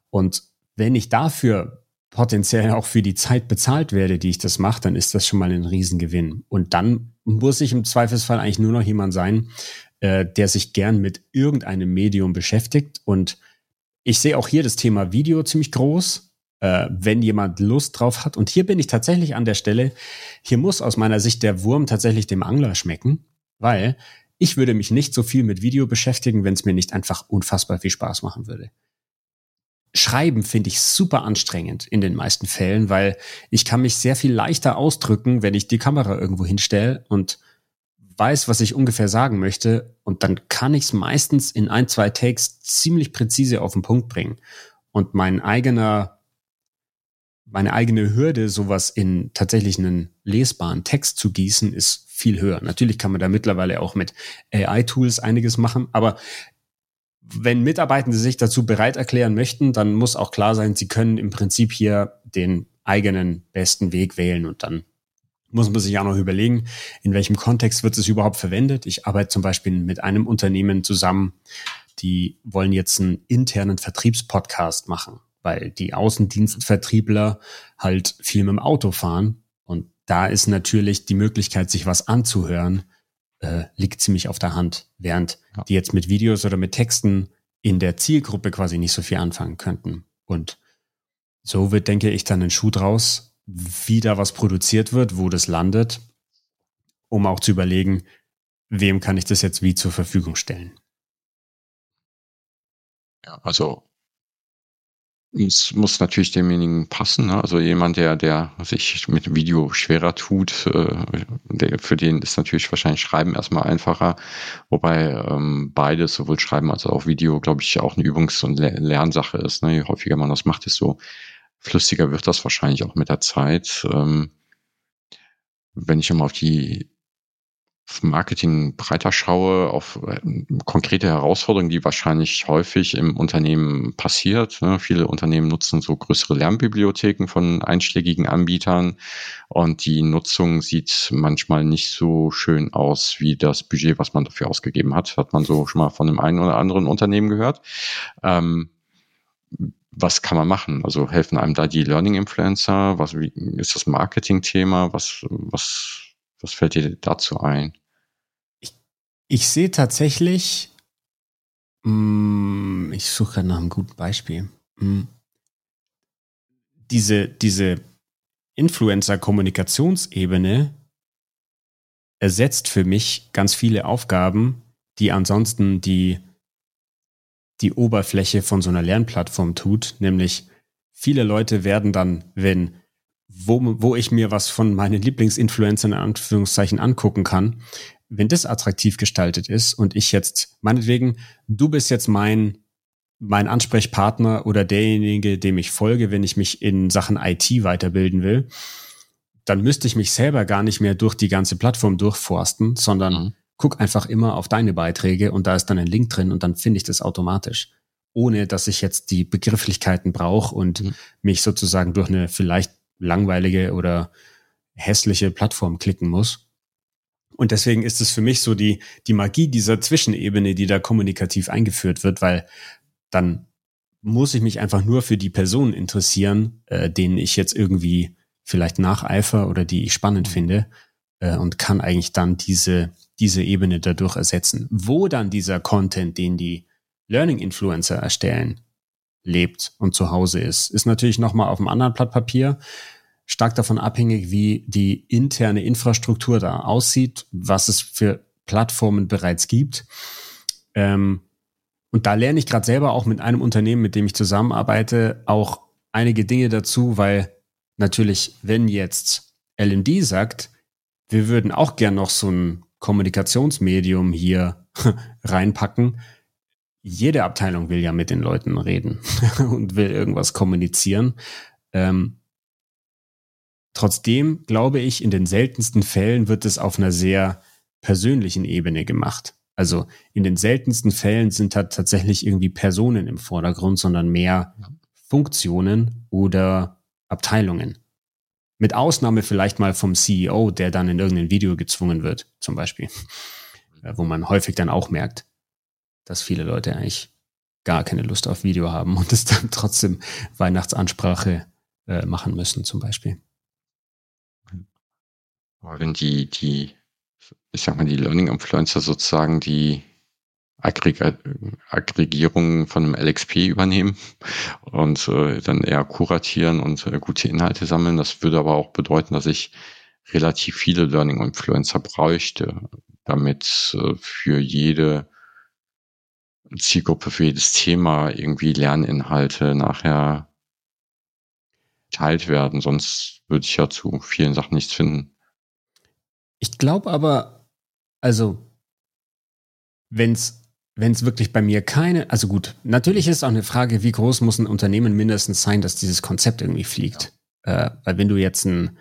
Und wenn ich dafür potenziell auch für die Zeit bezahlt werde, die ich das mache, dann ist das schon mal ein Riesengewinn. Und dann muss ich im Zweifelsfall eigentlich nur noch jemand sein, äh, der sich gern mit irgendeinem Medium beschäftigt. Und ich sehe auch hier das Thema Video ziemlich groß, äh, wenn jemand Lust drauf hat. Und hier bin ich tatsächlich an der Stelle, hier muss aus meiner Sicht der Wurm tatsächlich dem Angler schmecken. Weil ich würde mich nicht so viel mit Video beschäftigen, wenn es mir nicht einfach unfassbar viel Spaß machen würde. Schreiben finde ich super anstrengend in den meisten Fällen, weil ich kann mich sehr viel leichter ausdrücken, wenn ich die Kamera irgendwo hinstelle und weiß, was ich ungefähr sagen möchte und dann kann ich es meistens in ein, zwei Takes ziemlich präzise auf den Punkt bringen. Und mein eigener, meine eigene Hürde, sowas in tatsächlich einen lesbaren Text zu gießen, ist viel höher. Natürlich kann man da mittlerweile auch mit AI-Tools einiges machen, aber wenn Mitarbeitende sich dazu bereit erklären möchten, dann muss auch klar sein, sie können im Prinzip hier den eigenen besten Weg wählen und dann muss man sich auch noch überlegen, in welchem Kontext wird es überhaupt verwendet. Ich arbeite zum Beispiel mit einem Unternehmen zusammen, die wollen jetzt einen internen Vertriebspodcast machen, weil die Außendienstvertriebler halt viel mit dem Auto fahren da ist natürlich die Möglichkeit, sich was anzuhören, äh, liegt ziemlich auf der Hand, während ja. die jetzt mit Videos oder mit Texten in der Zielgruppe quasi nicht so viel anfangen könnten. Und so wird, denke ich, dann ein Schuh draus, wie da was produziert wird, wo das landet, um auch zu überlegen, wem kann ich das jetzt wie zur Verfügung stellen. Ja, also es muss natürlich demjenigen passen. Ne? Also jemand, der, der sich mit Video schwerer tut, äh, der, für den ist natürlich wahrscheinlich Schreiben erstmal einfacher. Wobei ähm, beides, sowohl Schreiben als auch Video, glaube ich, auch eine Übungs- und Lernsache ist. Ne? Je häufiger man das macht, desto flüssiger wird das wahrscheinlich auch mit der Zeit. Ähm, wenn ich immer auf die Marketing breiter schaue, auf äh, konkrete Herausforderungen, die wahrscheinlich häufig im Unternehmen passiert. Ne? Viele Unternehmen nutzen so größere Lernbibliotheken von einschlägigen Anbietern und die Nutzung sieht manchmal nicht so schön aus wie das Budget, was man dafür ausgegeben hat. Hat man so schon mal von dem einen oder anderen Unternehmen gehört. Ähm, was kann man machen? Also helfen einem da die Learning Influencer? Was wie, ist das Marketing-Thema? Was, was was fällt dir dazu ein? Ich, ich sehe tatsächlich, mm, ich suche gerade nach einem guten Beispiel. Mm, diese, diese Influencer-Kommunikationsebene ersetzt für mich ganz viele Aufgaben, die ansonsten die, die Oberfläche von so einer Lernplattform tut. Nämlich viele Leute werden dann, wenn wo, wo ich mir was von meinen Lieblingsinfluencern in Anführungszeichen angucken kann, wenn das attraktiv gestaltet ist und ich jetzt, meinetwegen, du bist jetzt mein, mein Ansprechpartner oder derjenige, dem ich folge, wenn ich mich in Sachen IT weiterbilden will, dann müsste ich mich selber gar nicht mehr durch die ganze Plattform durchforsten, sondern mhm. Guck einfach immer auf deine Beiträge und da ist dann ein Link drin und dann finde ich das automatisch ohne dass ich jetzt die Begrifflichkeiten brauche und mhm. mich sozusagen durch eine vielleicht langweilige oder hässliche Plattform klicken muss. Und deswegen ist es für mich so die, die Magie dieser Zwischenebene, die da kommunikativ eingeführt wird, weil dann muss ich mich einfach nur für die Personen interessieren, äh, denen ich jetzt irgendwie vielleicht nacheifer oder die ich spannend finde äh, und kann eigentlich dann diese, diese Ebene dadurch ersetzen. Wo dann dieser Content, den die Learning Influencer erstellen, lebt und zu Hause ist, ist natürlich nochmal auf einem anderen Blatt Papier stark davon abhängig, wie die interne Infrastruktur da aussieht, was es für Plattformen bereits gibt. Ähm, und da lerne ich gerade selber auch mit einem Unternehmen, mit dem ich zusammenarbeite, auch einige Dinge dazu, weil natürlich, wenn jetzt LMD sagt, wir würden auch gern noch so ein Kommunikationsmedium hier reinpacken, jede Abteilung will ja mit den Leuten reden und will irgendwas kommunizieren. Ähm, trotzdem glaube ich, in den seltensten Fällen wird es auf einer sehr persönlichen Ebene gemacht. Also in den seltensten Fällen sind da tatsächlich irgendwie Personen im Vordergrund, sondern mehr Funktionen oder Abteilungen. Mit Ausnahme vielleicht mal vom CEO, der dann in irgendein Video gezwungen wird, zum Beispiel. Wo man häufig dann auch merkt, dass viele Leute eigentlich gar keine Lust auf Video haben und es dann trotzdem Weihnachtsansprache äh, machen müssen, zum Beispiel. Aber wenn die, die ich sag mal, die Learning Influencer sozusagen die Aggreg Aggregierung von einem LXP übernehmen und äh, dann eher kuratieren und äh, gute Inhalte sammeln. Das würde aber auch bedeuten, dass ich relativ viele Learning Influencer bräuchte, damit äh, für jede Zielgruppe, für jedes Thema irgendwie Lerninhalte nachher teilt werden. Sonst würde ich ja zu vielen Sachen nichts finden. Ich glaube aber, also, wenn es wenn es wirklich bei mir keine, also gut, natürlich ist es auch eine Frage, wie groß muss ein Unternehmen mindestens sein, dass dieses Konzept irgendwie fliegt. Ja. Äh, weil wenn du jetzt ein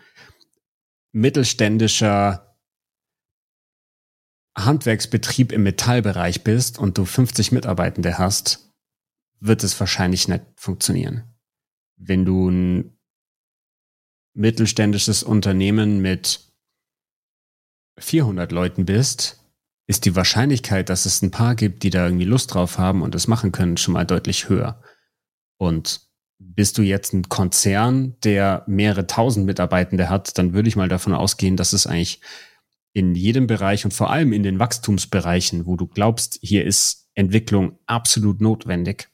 mittelständischer Handwerksbetrieb im Metallbereich bist und du 50 Mitarbeitende hast, wird es wahrscheinlich nicht funktionieren. Wenn du ein mittelständisches Unternehmen mit 400 Leuten bist, ist die Wahrscheinlichkeit, dass es ein paar gibt, die da irgendwie Lust drauf haben und das machen können, schon mal deutlich höher. Und bist du jetzt ein Konzern, der mehrere tausend Mitarbeitende hat, dann würde ich mal davon ausgehen, dass es eigentlich in jedem Bereich und vor allem in den Wachstumsbereichen, wo du glaubst, hier ist Entwicklung absolut notwendig,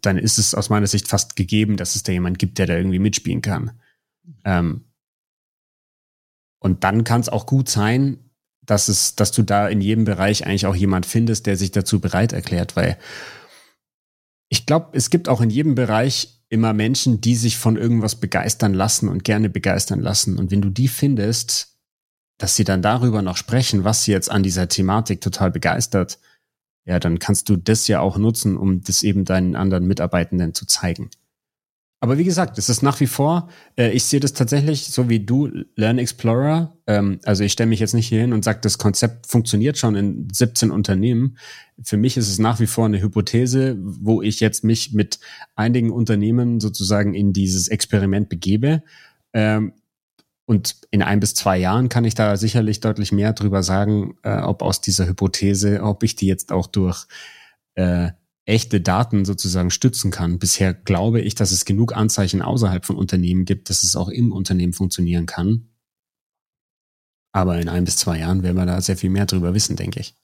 dann ist es aus meiner Sicht fast gegeben, dass es da jemand gibt, der da irgendwie mitspielen kann. Ähm, und dann kann es auch gut sein, dass es, dass du da in jedem Bereich eigentlich auch jemand findest, der sich dazu bereit erklärt, weil ich glaube, es gibt auch in jedem Bereich immer Menschen, die sich von irgendwas begeistern lassen und gerne begeistern lassen. Und wenn du die findest, dass sie dann darüber noch sprechen, was sie jetzt an dieser Thematik total begeistert, ja, dann kannst du das ja auch nutzen, um das eben deinen anderen Mitarbeitenden zu zeigen. Aber wie gesagt, es ist nach wie vor, äh, ich sehe das tatsächlich so wie du, Learn Explorer. Ähm, also ich stelle mich jetzt nicht hier hin und sage, das Konzept funktioniert schon in 17 Unternehmen. Für mich ist es nach wie vor eine Hypothese, wo ich jetzt mich mit einigen Unternehmen sozusagen in dieses Experiment begebe. Ähm, und in ein bis zwei Jahren kann ich da sicherlich deutlich mehr drüber sagen, äh, ob aus dieser Hypothese, ob ich die jetzt auch durch äh, echte Daten sozusagen stützen kann. Bisher glaube ich, dass es genug Anzeichen außerhalb von Unternehmen gibt, dass es auch im Unternehmen funktionieren kann. Aber in ein bis zwei Jahren werden wir da sehr viel mehr drüber wissen, denke ich.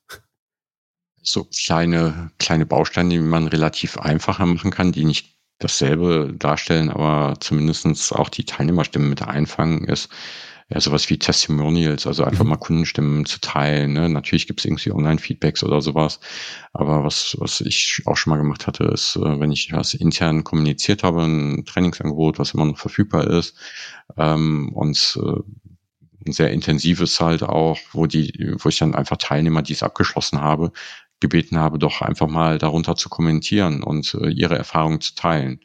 So kleine, kleine Bausteine, die man relativ einfacher machen kann, die nicht dasselbe darstellen, aber zumindestens auch die Teilnehmerstimmen mit einfangen, ist, ja, sowas wie Testimonials, also einfach mhm. mal Kundenstimmen zu teilen. Ne? Natürlich gibt es irgendwie Online-Feedbacks oder sowas. Aber was, was ich auch schon mal gemacht hatte, ist, äh, wenn ich was intern kommuniziert habe, ein Trainingsangebot, was immer noch verfügbar ist, ähm, und äh, ein sehr intensives halt auch, wo die, wo ich dann einfach Teilnehmer, die es abgeschlossen habe, gebeten habe, doch einfach mal darunter zu kommentieren und äh, ihre Erfahrungen zu teilen.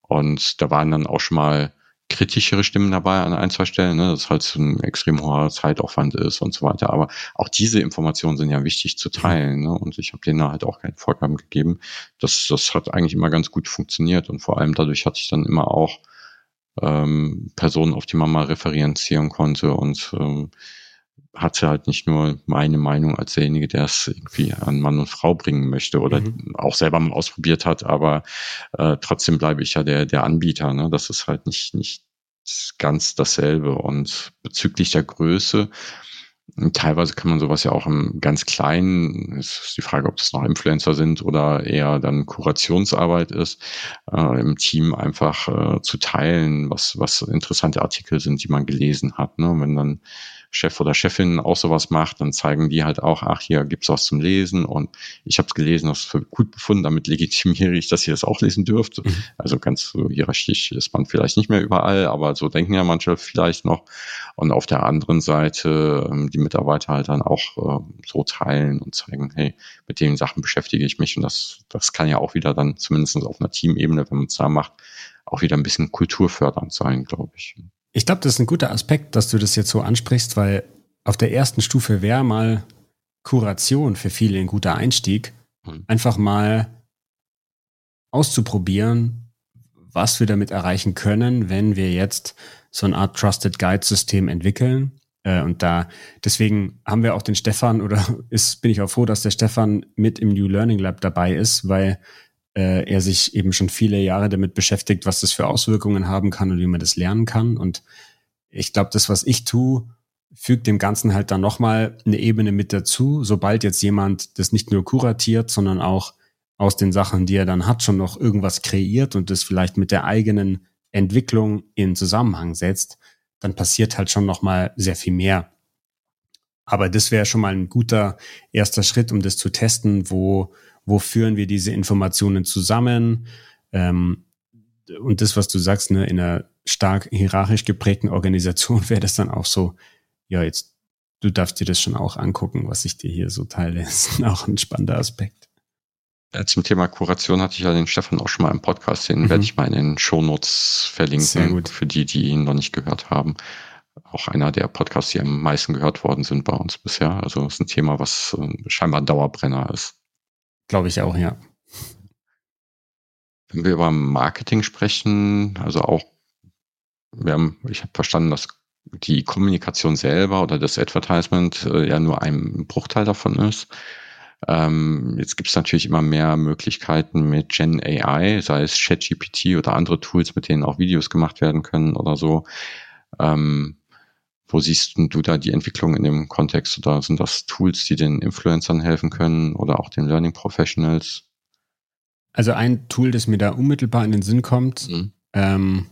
Und da waren dann auch schon mal kritischere Stimmen dabei an ein, zwei Stellen, ne, dass halt so ein extrem hoher Zeitaufwand ist und so weiter. Aber auch diese Informationen sind ja wichtig zu teilen. Ne? Und ich habe denen halt auch keine Vorgaben gegeben. Das, das hat eigentlich immer ganz gut funktioniert und vor allem dadurch hatte ich dann immer auch ähm, Personen, auf die man mal referenzieren konnte und ähm, hatte halt nicht nur meine Meinung als derjenige, der es irgendwie an Mann und Frau bringen möchte oder mhm. auch selber mal ausprobiert hat, aber äh, trotzdem bleibe ich ja der, der Anbieter. Ne? Das ist halt nicht, nicht ganz dasselbe. Und bezüglich der Größe, Teilweise kann man sowas ja auch im ganz Kleinen, es ist die Frage, ob das noch Influencer sind oder eher dann Kurationsarbeit ist, äh, im Team einfach äh, zu teilen, was, was interessante Artikel sind, die man gelesen hat. Ne? Wenn dann Chef oder Chefin auch sowas macht, dann zeigen die halt auch, ach, hier gibt's was zum Lesen und ich habe es gelesen, das für gut befunden, damit legitimiere ich, dass ihr das auch lesen dürft. Mhm. Also ganz so hierarchisch ist man vielleicht nicht mehr überall, aber so denken ja manche vielleicht noch. Und auf der anderen Seite ähm, die Mitarbeiter halt dann auch äh, so teilen und zeigen, hey, mit den Sachen beschäftige ich mich und das, das kann ja auch wieder dann zumindest auf einer Teamebene, wenn man es da macht, auch wieder ein bisschen kulturfördernd sein, glaube ich. Ich glaube, das ist ein guter Aspekt, dass du das jetzt so ansprichst, weil auf der ersten Stufe wäre mal Kuration für viele ein guter Einstieg. Mhm. Einfach mal auszuprobieren, was wir damit erreichen können, wenn wir jetzt so eine Art Trusted Guide System entwickeln. Äh, und da, deswegen haben wir auch den Stefan oder ist, bin ich auch froh, dass der Stefan mit im New Learning Lab dabei ist, weil äh, er sich eben schon viele Jahre damit beschäftigt, was das für Auswirkungen haben kann und wie man das lernen kann. Und ich glaube, das, was ich tue, fügt dem Ganzen halt dann nochmal eine Ebene mit dazu, sobald jetzt jemand das nicht nur kuratiert, sondern auch aus den Sachen, die er dann hat, schon noch irgendwas kreiert und das vielleicht mit der eigenen Entwicklung in Zusammenhang setzt, dann passiert halt schon nochmal sehr viel mehr. Aber das wäre schon mal ein guter erster Schritt, um das zu testen, wo wo führen wir diese Informationen zusammen? Ähm, und das, was du sagst, ne, in einer stark hierarchisch geprägten Organisation wäre das dann auch so, ja, jetzt, du darfst dir das schon auch angucken, was ich dir hier so teile. Das ist auch ein spannender Aspekt. Ja, zum Thema Kuration hatte ich ja den Stefan auch schon mal im Podcast, den mhm. werde ich mal in den Shownotes verlinken, für die, die ihn noch nicht gehört haben. Auch einer der Podcasts, die am meisten gehört worden sind bei uns bisher. Also es ist ein Thema, was äh, scheinbar ein Dauerbrenner ist. Glaube ich auch, ja. Wenn wir über Marketing sprechen, also auch, wir haben, ich habe verstanden, dass die Kommunikation selber oder das Advertisement äh, ja nur ein Bruchteil davon ist. Ähm, jetzt gibt es natürlich immer mehr Möglichkeiten mit Gen AI, sei es ChatGPT oder andere Tools, mit denen auch Videos gemacht werden können oder so. Ähm, wo siehst du da die Entwicklung in dem Kontext? Oder sind das Tools, die den Influencern helfen können oder auch den Learning Professionals? Also ein Tool, das mir da unmittelbar in den Sinn kommt, mhm. ähm,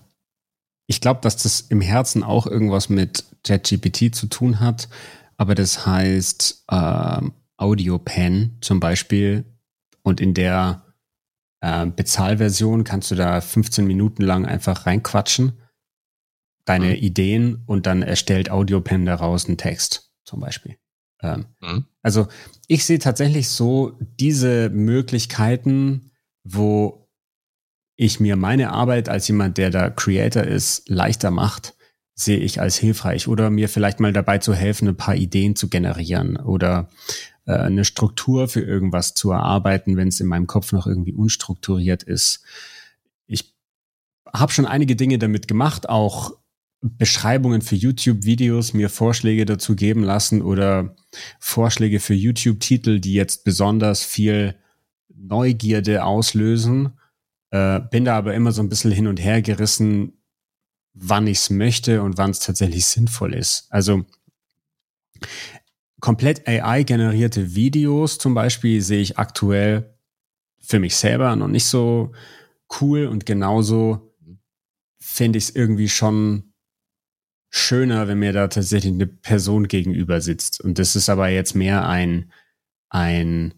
ich glaube, dass das im Herzen auch irgendwas mit ChatGPT zu tun hat, aber das heißt äh, AudioPen zum Beispiel und in der äh, Bezahlversion kannst du da 15 Minuten lang einfach reinquatschen deine mhm. Ideen und dann erstellt AudioPen daraus einen Text zum Beispiel. Ähm, mhm. Also ich sehe tatsächlich so diese Möglichkeiten, wo ich mir meine Arbeit als jemand, der da Creator ist, leichter macht, sehe ich als hilfreich oder mir vielleicht mal dabei zu helfen, ein paar Ideen zu generieren oder äh, eine Struktur für irgendwas zu erarbeiten, wenn es in meinem Kopf noch irgendwie unstrukturiert ist. Ich habe schon einige Dinge damit gemacht, auch Beschreibungen für YouTube-Videos mir Vorschläge dazu geben lassen oder Vorschläge für YouTube-Titel, die jetzt besonders viel Neugierde auslösen. Äh, bin da aber immer so ein bisschen hin und her gerissen, wann ich es möchte und wann es tatsächlich sinnvoll ist. Also komplett AI-generierte Videos zum Beispiel sehe ich aktuell für mich selber noch nicht so cool und genauso finde ich es irgendwie schon schöner, wenn mir da tatsächlich eine Person gegenüber sitzt. Und das ist aber jetzt mehr ein, ein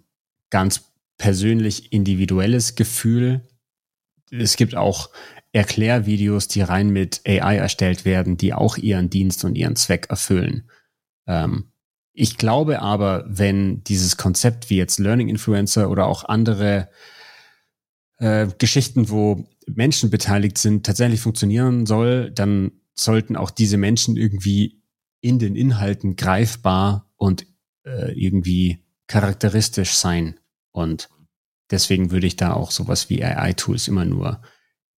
ganz persönlich individuelles Gefühl. Es gibt auch Erklärvideos, die rein mit AI erstellt werden, die auch ihren Dienst und ihren Zweck erfüllen. Ähm, ich glaube aber, wenn dieses Konzept wie jetzt Learning Influencer oder auch andere äh, Geschichten, wo Menschen beteiligt sind, tatsächlich funktionieren soll, dann sollten auch diese Menschen irgendwie in den Inhalten greifbar und äh, irgendwie charakteristisch sein. Und deswegen würde ich da auch sowas wie AI-Tools immer nur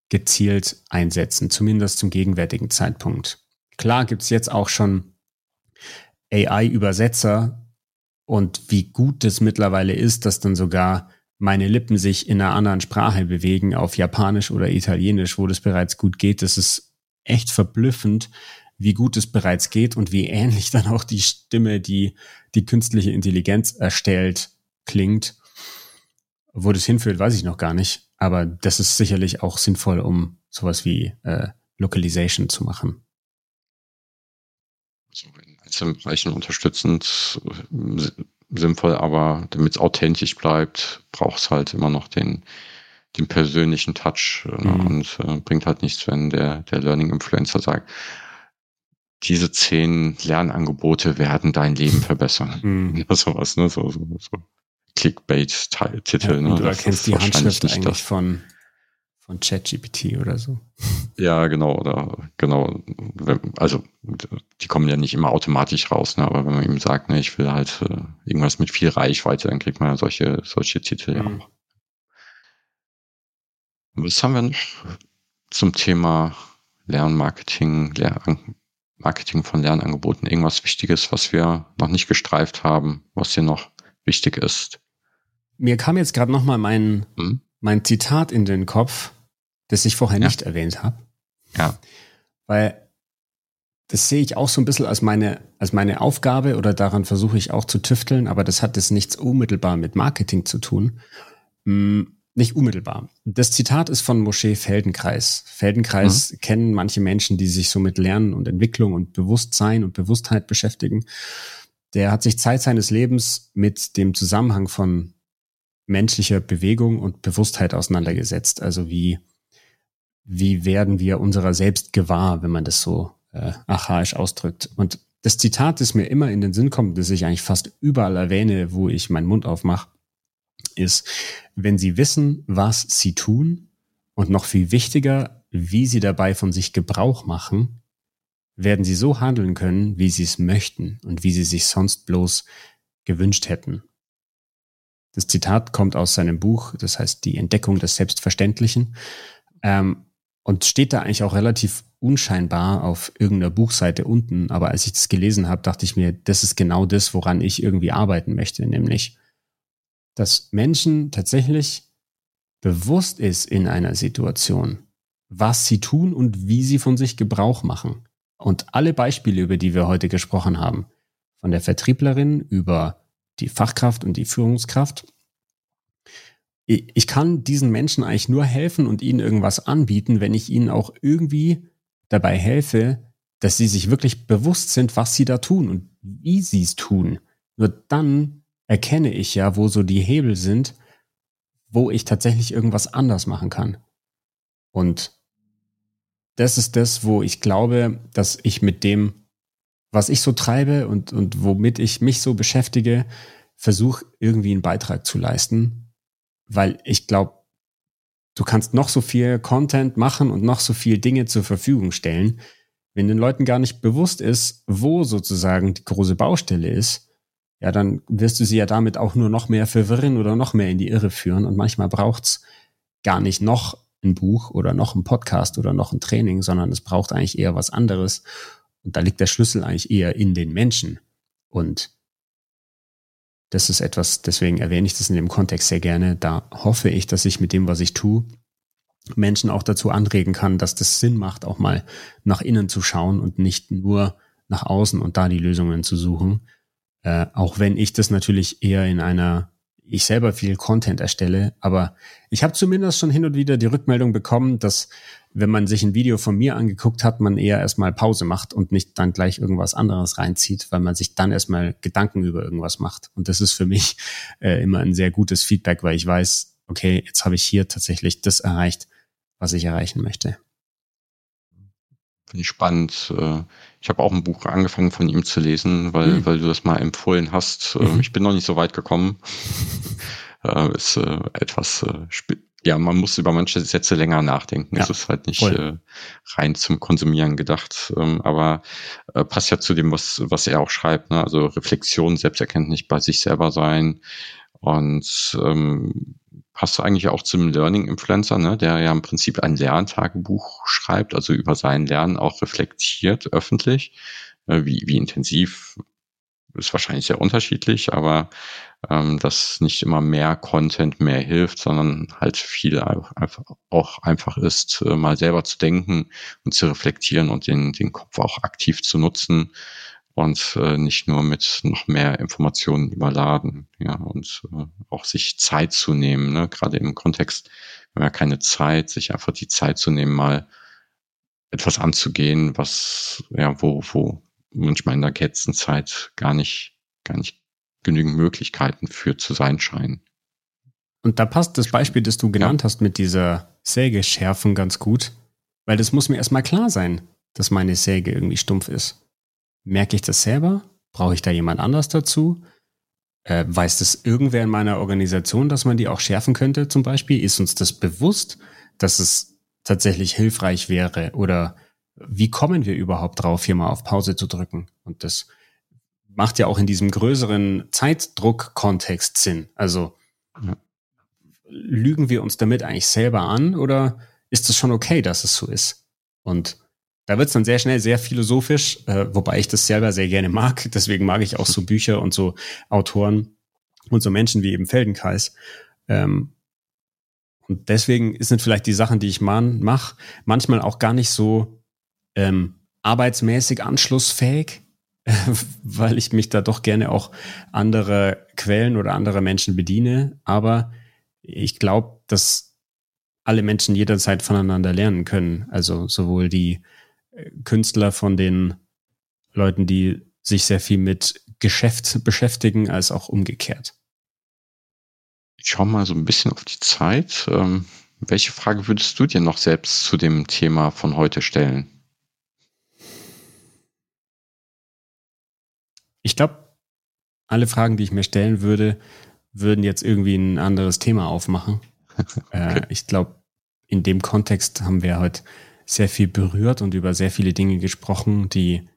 gezielt einsetzen, zumindest zum gegenwärtigen Zeitpunkt. Klar gibt's jetzt auch schon AI-Übersetzer und wie gut es mittlerweile ist, dass dann sogar meine Lippen sich in einer anderen Sprache bewegen, auf Japanisch oder Italienisch, wo das bereits gut geht. Das ist echt verblüffend, wie gut es bereits geht und wie ähnlich dann auch die Stimme, die die künstliche Intelligenz erstellt, klingt. Wo das hinführt, weiß ich noch gar nicht. Aber das ist sicherlich auch sinnvoll, um sowas wie äh, Localization zu machen. Also in einzelnen Bereichen unterstützend äh, sinnvoll, aber damit es authentisch bleibt, braucht es halt immer noch den, den persönlichen Touch äh, mhm. und äh, bringt halt nichts, wenn der, der Learning Influencer sagt, diese zehn Lernangebote werden dein Leben verbessern. Mhm. Ja, sowas, ne? So, so, so. Clickbait-Titel. Ja, ne? Du erkennst die Handschrift eigentlich das. von, von ChatGPT oder so. Ja, genau, oder genau. Also die kommen ja nicht immer automatisch raus, ne? aber wenn man ihm sagt, ne, ich will halt äh, irgendwas mit viel Reichweite, dann kriegt man ja solche, solche Titel mhm. ja auch. Was haben wir noch zum Thema Lernmarketing, Lern Marketing von Lernangeboten? Irgendwas Wichtiges, was wir noch nicht gestreift haben, was hier noch wichtig ist? Mir kam jetzt gerade noch mal mein, hm? mein Zitat in den Kopf, das ich vorher ja. nicht erwähnt habe. Ja. Weil das sehe ich auch so ein bisschen als meine, als meine Aufgabe oder daran versuche ich auch zu tüfteln, aber das hat jetzt nichts unmittelbar mit Marketing zu tun. Hm, nicht unmittelbar. Das Zitat ist von Moshe Feldenkreis. Feldenkreis mhm. kennen manche Menschen, die sich so mit Lernen und Entwicklung und Bewusstsein und Bewusstheit beschäftigen. Der hat sich Zeit seines Lebens mit dem Zusammenhang von menschlicher Bewegung und Bewusstheit auseinandergesetzt. Also wie, wie werden wir unserer selbst gewahr, wenn man das so äh, archaisch ausdrückt. Und das Zitat, das mir immer in den Sinn kommt, das ich eigentlich fast überall erwähne, wo ich meinen Mund aufmache, ist, wenn Sie wissen, was Sie tun und noch viel wichtiger, wie Sie dabei von sich Gebrauch machen, werden Sie so handeln können, wie Sie es möchten und wie Sie sich sonst bloß gewünscht hätten. Das Zitat kommt aus seinem Buch, das heißt Die Entdeckung des Selbstverständlichen ähm, und steht da eigentlich auch relativ unscheinbar auf irgendeiner Buchseite unten. Aber als ich das gelesen habe, dachte ich mir, das ist genau das, woran ich irgendwie arbeiten möchte, nämlich dass Menschen tatsächlich bewusst ist in einer Situation, was sie tun und wie sie von sich Gebrauch machen. Und alle Beispiele, über die wir heute gesprochen haben, von der Vertrieblerin über die Fachkraft und die Führungskraft, ich kann diesen Menschen eigentlich nur helfen und ihnen irgendwas anbieten, wenn ich ihnen auch irgendwie dabei helfe, dass sie sich wirklich bewusst sind, was sie da tun und wie sie es tun. Nur dann erkenne ich ja, wo so die Hebel sind, wo ich tatsächlich irgendwas anders machen kann. Und das ist das, wo ich glaube, dass ich mit dem, was ich so treibe und, und womit ich mich so beschäftige, versuche irgendwie einen Beitrag zu leisten, weil ich glaube, du kannst noch so viel Content machen und noch so viel Dinge zur Verfügung stellen. Wenn den Leuten gar nicht bewusst ist, wo sozusagen die große Baustelle ist, ja, dann wirst du sie ja damit auch nur noch mehr verwirren oder noch mehr in die Irre führen. Und manchmal braucht's gar nicht noch ein Buch oder noch ein Podcast oder noch ein Training, sondern es braucht eigentlich eher was anderes. Und da liegt der Schlüssel eigentlich eher in den Menschen. Und das ist etwas, deswegen erwähne ich das in dem Kontext sehr gerne. Da hoffe ich, dass ich mit dem, was ich tue, Menschen auch dazu anregen kann, dass das Sinn macht, auch mal nach innen zu schauen und nicht nur nach außen und da die Lösungen zu suchen, äh, auch wenn ich das natürlich eher in einer, ich selber viel Content erstelle, aber ich habe zumindest schon hin und wieder die Rückmeldung bekommen, dass wenn man sich ein Video von mir angeguckt hat, man eher erstmal Pause macht und nicht dann gleich irgendwas anderes reinzieht, weil man sich dann erstmal Gedanken über irgendwas macht. Und das ist für mich äh, immer ein sehr gutes Feedback, weil ich weiß, okay, jetzt habe ich hier tatsächlich das erreicht, was ich erreichen möchte. Finde ich spannend. Äh, ich habe auch ein Buch angefangen von ihm zu lesen, weil, mhm. weil du das mal empfohlen hast. Ähm, mhm. Ich bin noch nicht so weit gekommen. Äh, ist äh, etwas, ja, man muss über manche Sätze länger nachdenken. Ja, es ist halt nicht voll. rein zum Konsumieren gedacht. Ähm, aber passt ja zu dem, was, was er auch schreibt. Ne? Also Reflexion, Selbsterkenntnis bei sich selber sein und ähm, passt eigentlich auch zum Learning Influencer, ne, der ja im Prinzip ein Lerntagebuch schreibt, also über sein Lernen auch reflektiert öffentlich. Äh, wie, wie intensiv ist wahrscheinlich sehr unterschiedlich, aber ähm, dass nicht immer mehr Content mehr hilft, sondern halt viel einfach, auch einfach ist, äh, mal selber zu denken und zu reflektieren und den, den Kopf auch aktiv zu nutzen und äh, nicht nur mit noch mehr Informationen überladen, ja, und äh, auch sich Zeit zu nehmen, ne? gerade im Kontext, wenn man keine Zeit, sich einfach die Zeit zu nehmen, mal etwas anzugehen, was, ja, wo, wo manchmal in der letzten Zeit gar nicht, gar nicht genügend Möglichkeiten für zu sein scheinen. Und da passt das Beispiel, das du genannt ja. hast mit dieser Säge schärfen ganz gut, weil das muss mir erstmal klar sein, dass meine Säge irgendwie stumpf ist. Merke ich das selber? Brauche ich da jemand anders dazu? Äh, weiß das irgendwer in meiner Organisation, dass man die auch schärfen könnte zum Beispiel? Ist uns das bewusst, dass es tatsächlich hilfreich wäre? Oder wie kommen wir überhaupt drauf, hier mal auf Pause zu drücken? Und das macht ja auch in diesem größeren Zeitdruck-Kontext Sinn. Also ja. lügen wir uns damit eigentlich selber an oder ist es schon okay, dass es so ist? Und da wird es dann sehr schnell sehr philosophisch, äh, wobei ich das selber sehr gerne mag. Deswegen mag ich auch so Bücher und so Autoren und so Menschen wie eben Feldenkreis. Ähm, und deswegen sind vielleicht die Sachen, die ich mache, manchmal auch gar nicht so ähm, arbeitsmäßig anschlussfähig, weil ich mich da doch gerne auch andere Quellen oder andere Menschen bediene. Aber ich glaube, dass alle Menschen jederzeit voneinander lernen können. Also sowohl die Künstler von den Leuten, die sich sehr viel mit Geschäft beschäftigen, als auch umgekehrt. Ich schaue mal so ein bisschen auf die Zeit. Ähm, welche Frage würdest du dir noch selbst zu dem Thema von heute stellen? Ich glaube, alle Fragen, die ich mir stellen würde, würden jetzt irgendwie ein anderes Thema aufmachen. Äh, okay. äh, ich glaube, in dem Kontext haben wir heute sehr viel berührt und über sehr viele Dinge gesprochen, die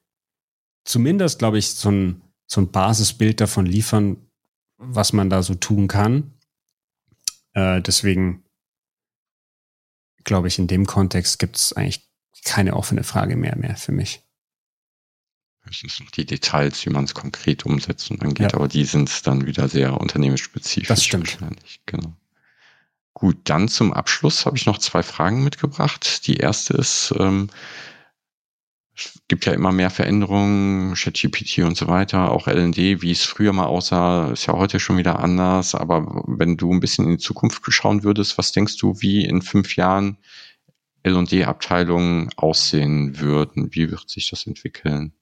zumindest, glaube ich, so ein, so ein Basisbild davon liefern, was man da so tun kann. Äh, deswegen glaube ich, in dem Kontext gibt es eigentlich keine offene Frage mehr mehr für mich höchstens noch die Details, wie man es konkret umsetzt und angeht, ja. aber die sind dann wieder sehr unternehmensspezifisch. Das stimmt. Genau. Gut, dann zum Abschluss habe ich noch zwei Fragen mitgebracht. Die erste ist, ähm, es gibt ja immer mehr Veränderungen, ChatGPT und so weiter, auch LND, wie es früher mal aussah, ist ja heute schon wieder anders. Aber wenn du ein bisschen in die Zukunft schauen würdest, was denkst du, wie in fünf Jahren L&D-Abteilungen aussehen würden? Wie wird sich das entwickeln?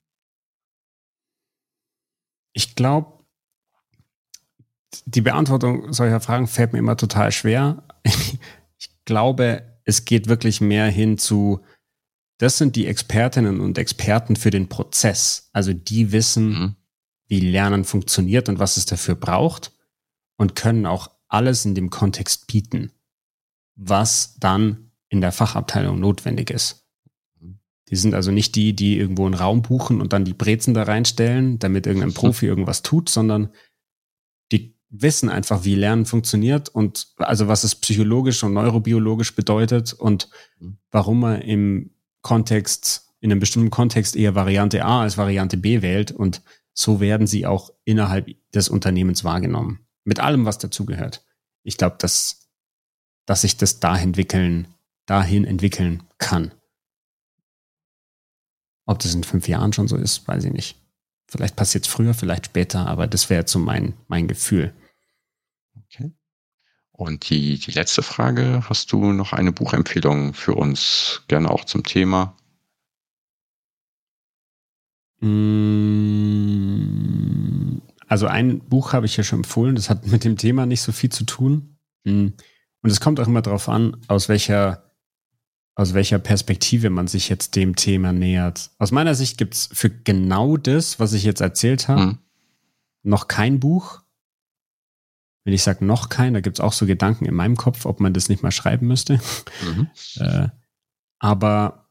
Ich glaube, die Beantwortung solcher Fragen fällt mir immer total schwer. ich glaube, es geht wirklich mehr hin zu, das sind die Expertinnen und Experten für den Prozess. Also die wissen, mhm. wie Lernen funktioniert und was es dafür braucht und können auch alles in dem Kontext bieten, was dann in der Fachabteilung notwendig ist. Die sind also nicht die, die irgendwo einen Raum buchen und dann die Brezen da reinstellen, damit irgendein Profi irgendwas tut, sondern die wissen einfach, wie Lernen funktioniert und also was es psychologisch und neurobiologisch bedeutet und mhm. warum man im Kontext, in einem bestimmten Kontext eher Variante A als Variante B wählt und so werden sie auch innerhalb des Unternehmens wahrgenommen. Mit allem, was dazugehört. Ich glaube, dass, dass sich das dahin entwickeln, dahin entwickeln kann. Ob das in fünf Jahren schon so ist, weiß ich nicht. Vielleicht passiert es früher, vielleicht später, aber das wäre jetzt so mein, mein Gefühl. Und die, die letzte Frage, hast du noch eine Buchempfehlung für uns, gerne auch zum Thema? Mm, also ein Buch habe ich ja schon empfohlen, das hat mit dem Thema nicht so viel zu tun. Mm. Und es kommt auch immer darauf an, aus welcher aus welcher Perspektive man sich jetzt dem Thema nähert. Aus meiner Sicht gibt es für genau das, was ich jetzt erzählt habe, mhm. noch kein Buch. Wenn ich sage noch kein, da gibt es auch so Gedanken in meinem Kopf, ob man das nicht mal schreiben müsste. Mhm. äh, aber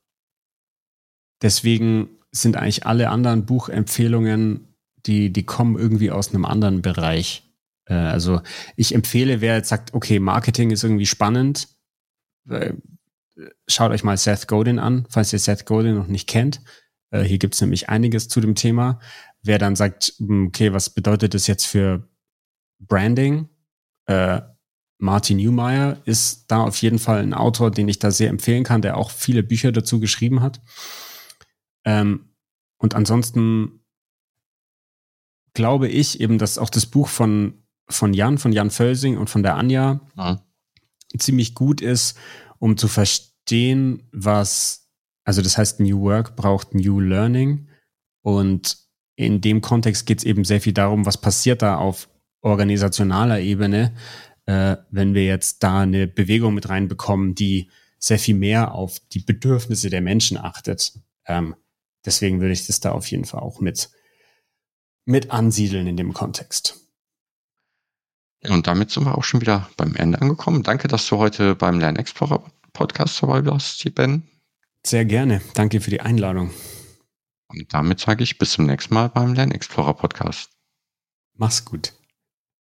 deswegen sind eigentlich alle anderen Buchempfehlungen, die, die kommen irgendwie aus einem anderen Bereich. Äh, also ich empfehle, wer jetzt sagt, okay, Marketing ist irgendwie spannend, äh, schaut euch mal Seth Godin an, falls ihr Seth Godin noch nicht kennt. Äh, hier gibt's nämlich einiges zu dem Thema. Wer dann sagt, hm, okay, was bedeutet das jetzt für Branding? Äh, Martin Newmeyer ist da auf jeden Fall ein Autor, den ich da sehr empfehlen kann, der auch viele Bücher dazu geschrieben hat. Ähm, und ansonsten glaube ich eben, dass auch das Buch von, von Jan, von Jan Völsing und von der Anja ja. ziemlich gut ist, um zu verstehen, was, also das heißt, New Work braucht New Learning. Und in dem Kontext geht es eben sehr viel darum, was passiert da auf organisationaler Ebene, äh, wenn wir jetzt da eine Bewegung mit reinbekommen, die sehr viel mehr auf die Bedürfnisse der Menschen achtet. Ähm, deswegen würde ich das da auf jeden Fall auch mit, mit ansiedeln in dem Kontext. Und damit sind wir auch schon wieder beim Ende angekommen. Danke, dass du heute beim Lernexplorer Podcast dabei warst, Ben. Sehr gerne. Danke für die Einladung. Und damit sage ich bis zum nächsten Mal beim Lernexplorer Podcast. Mach's gut.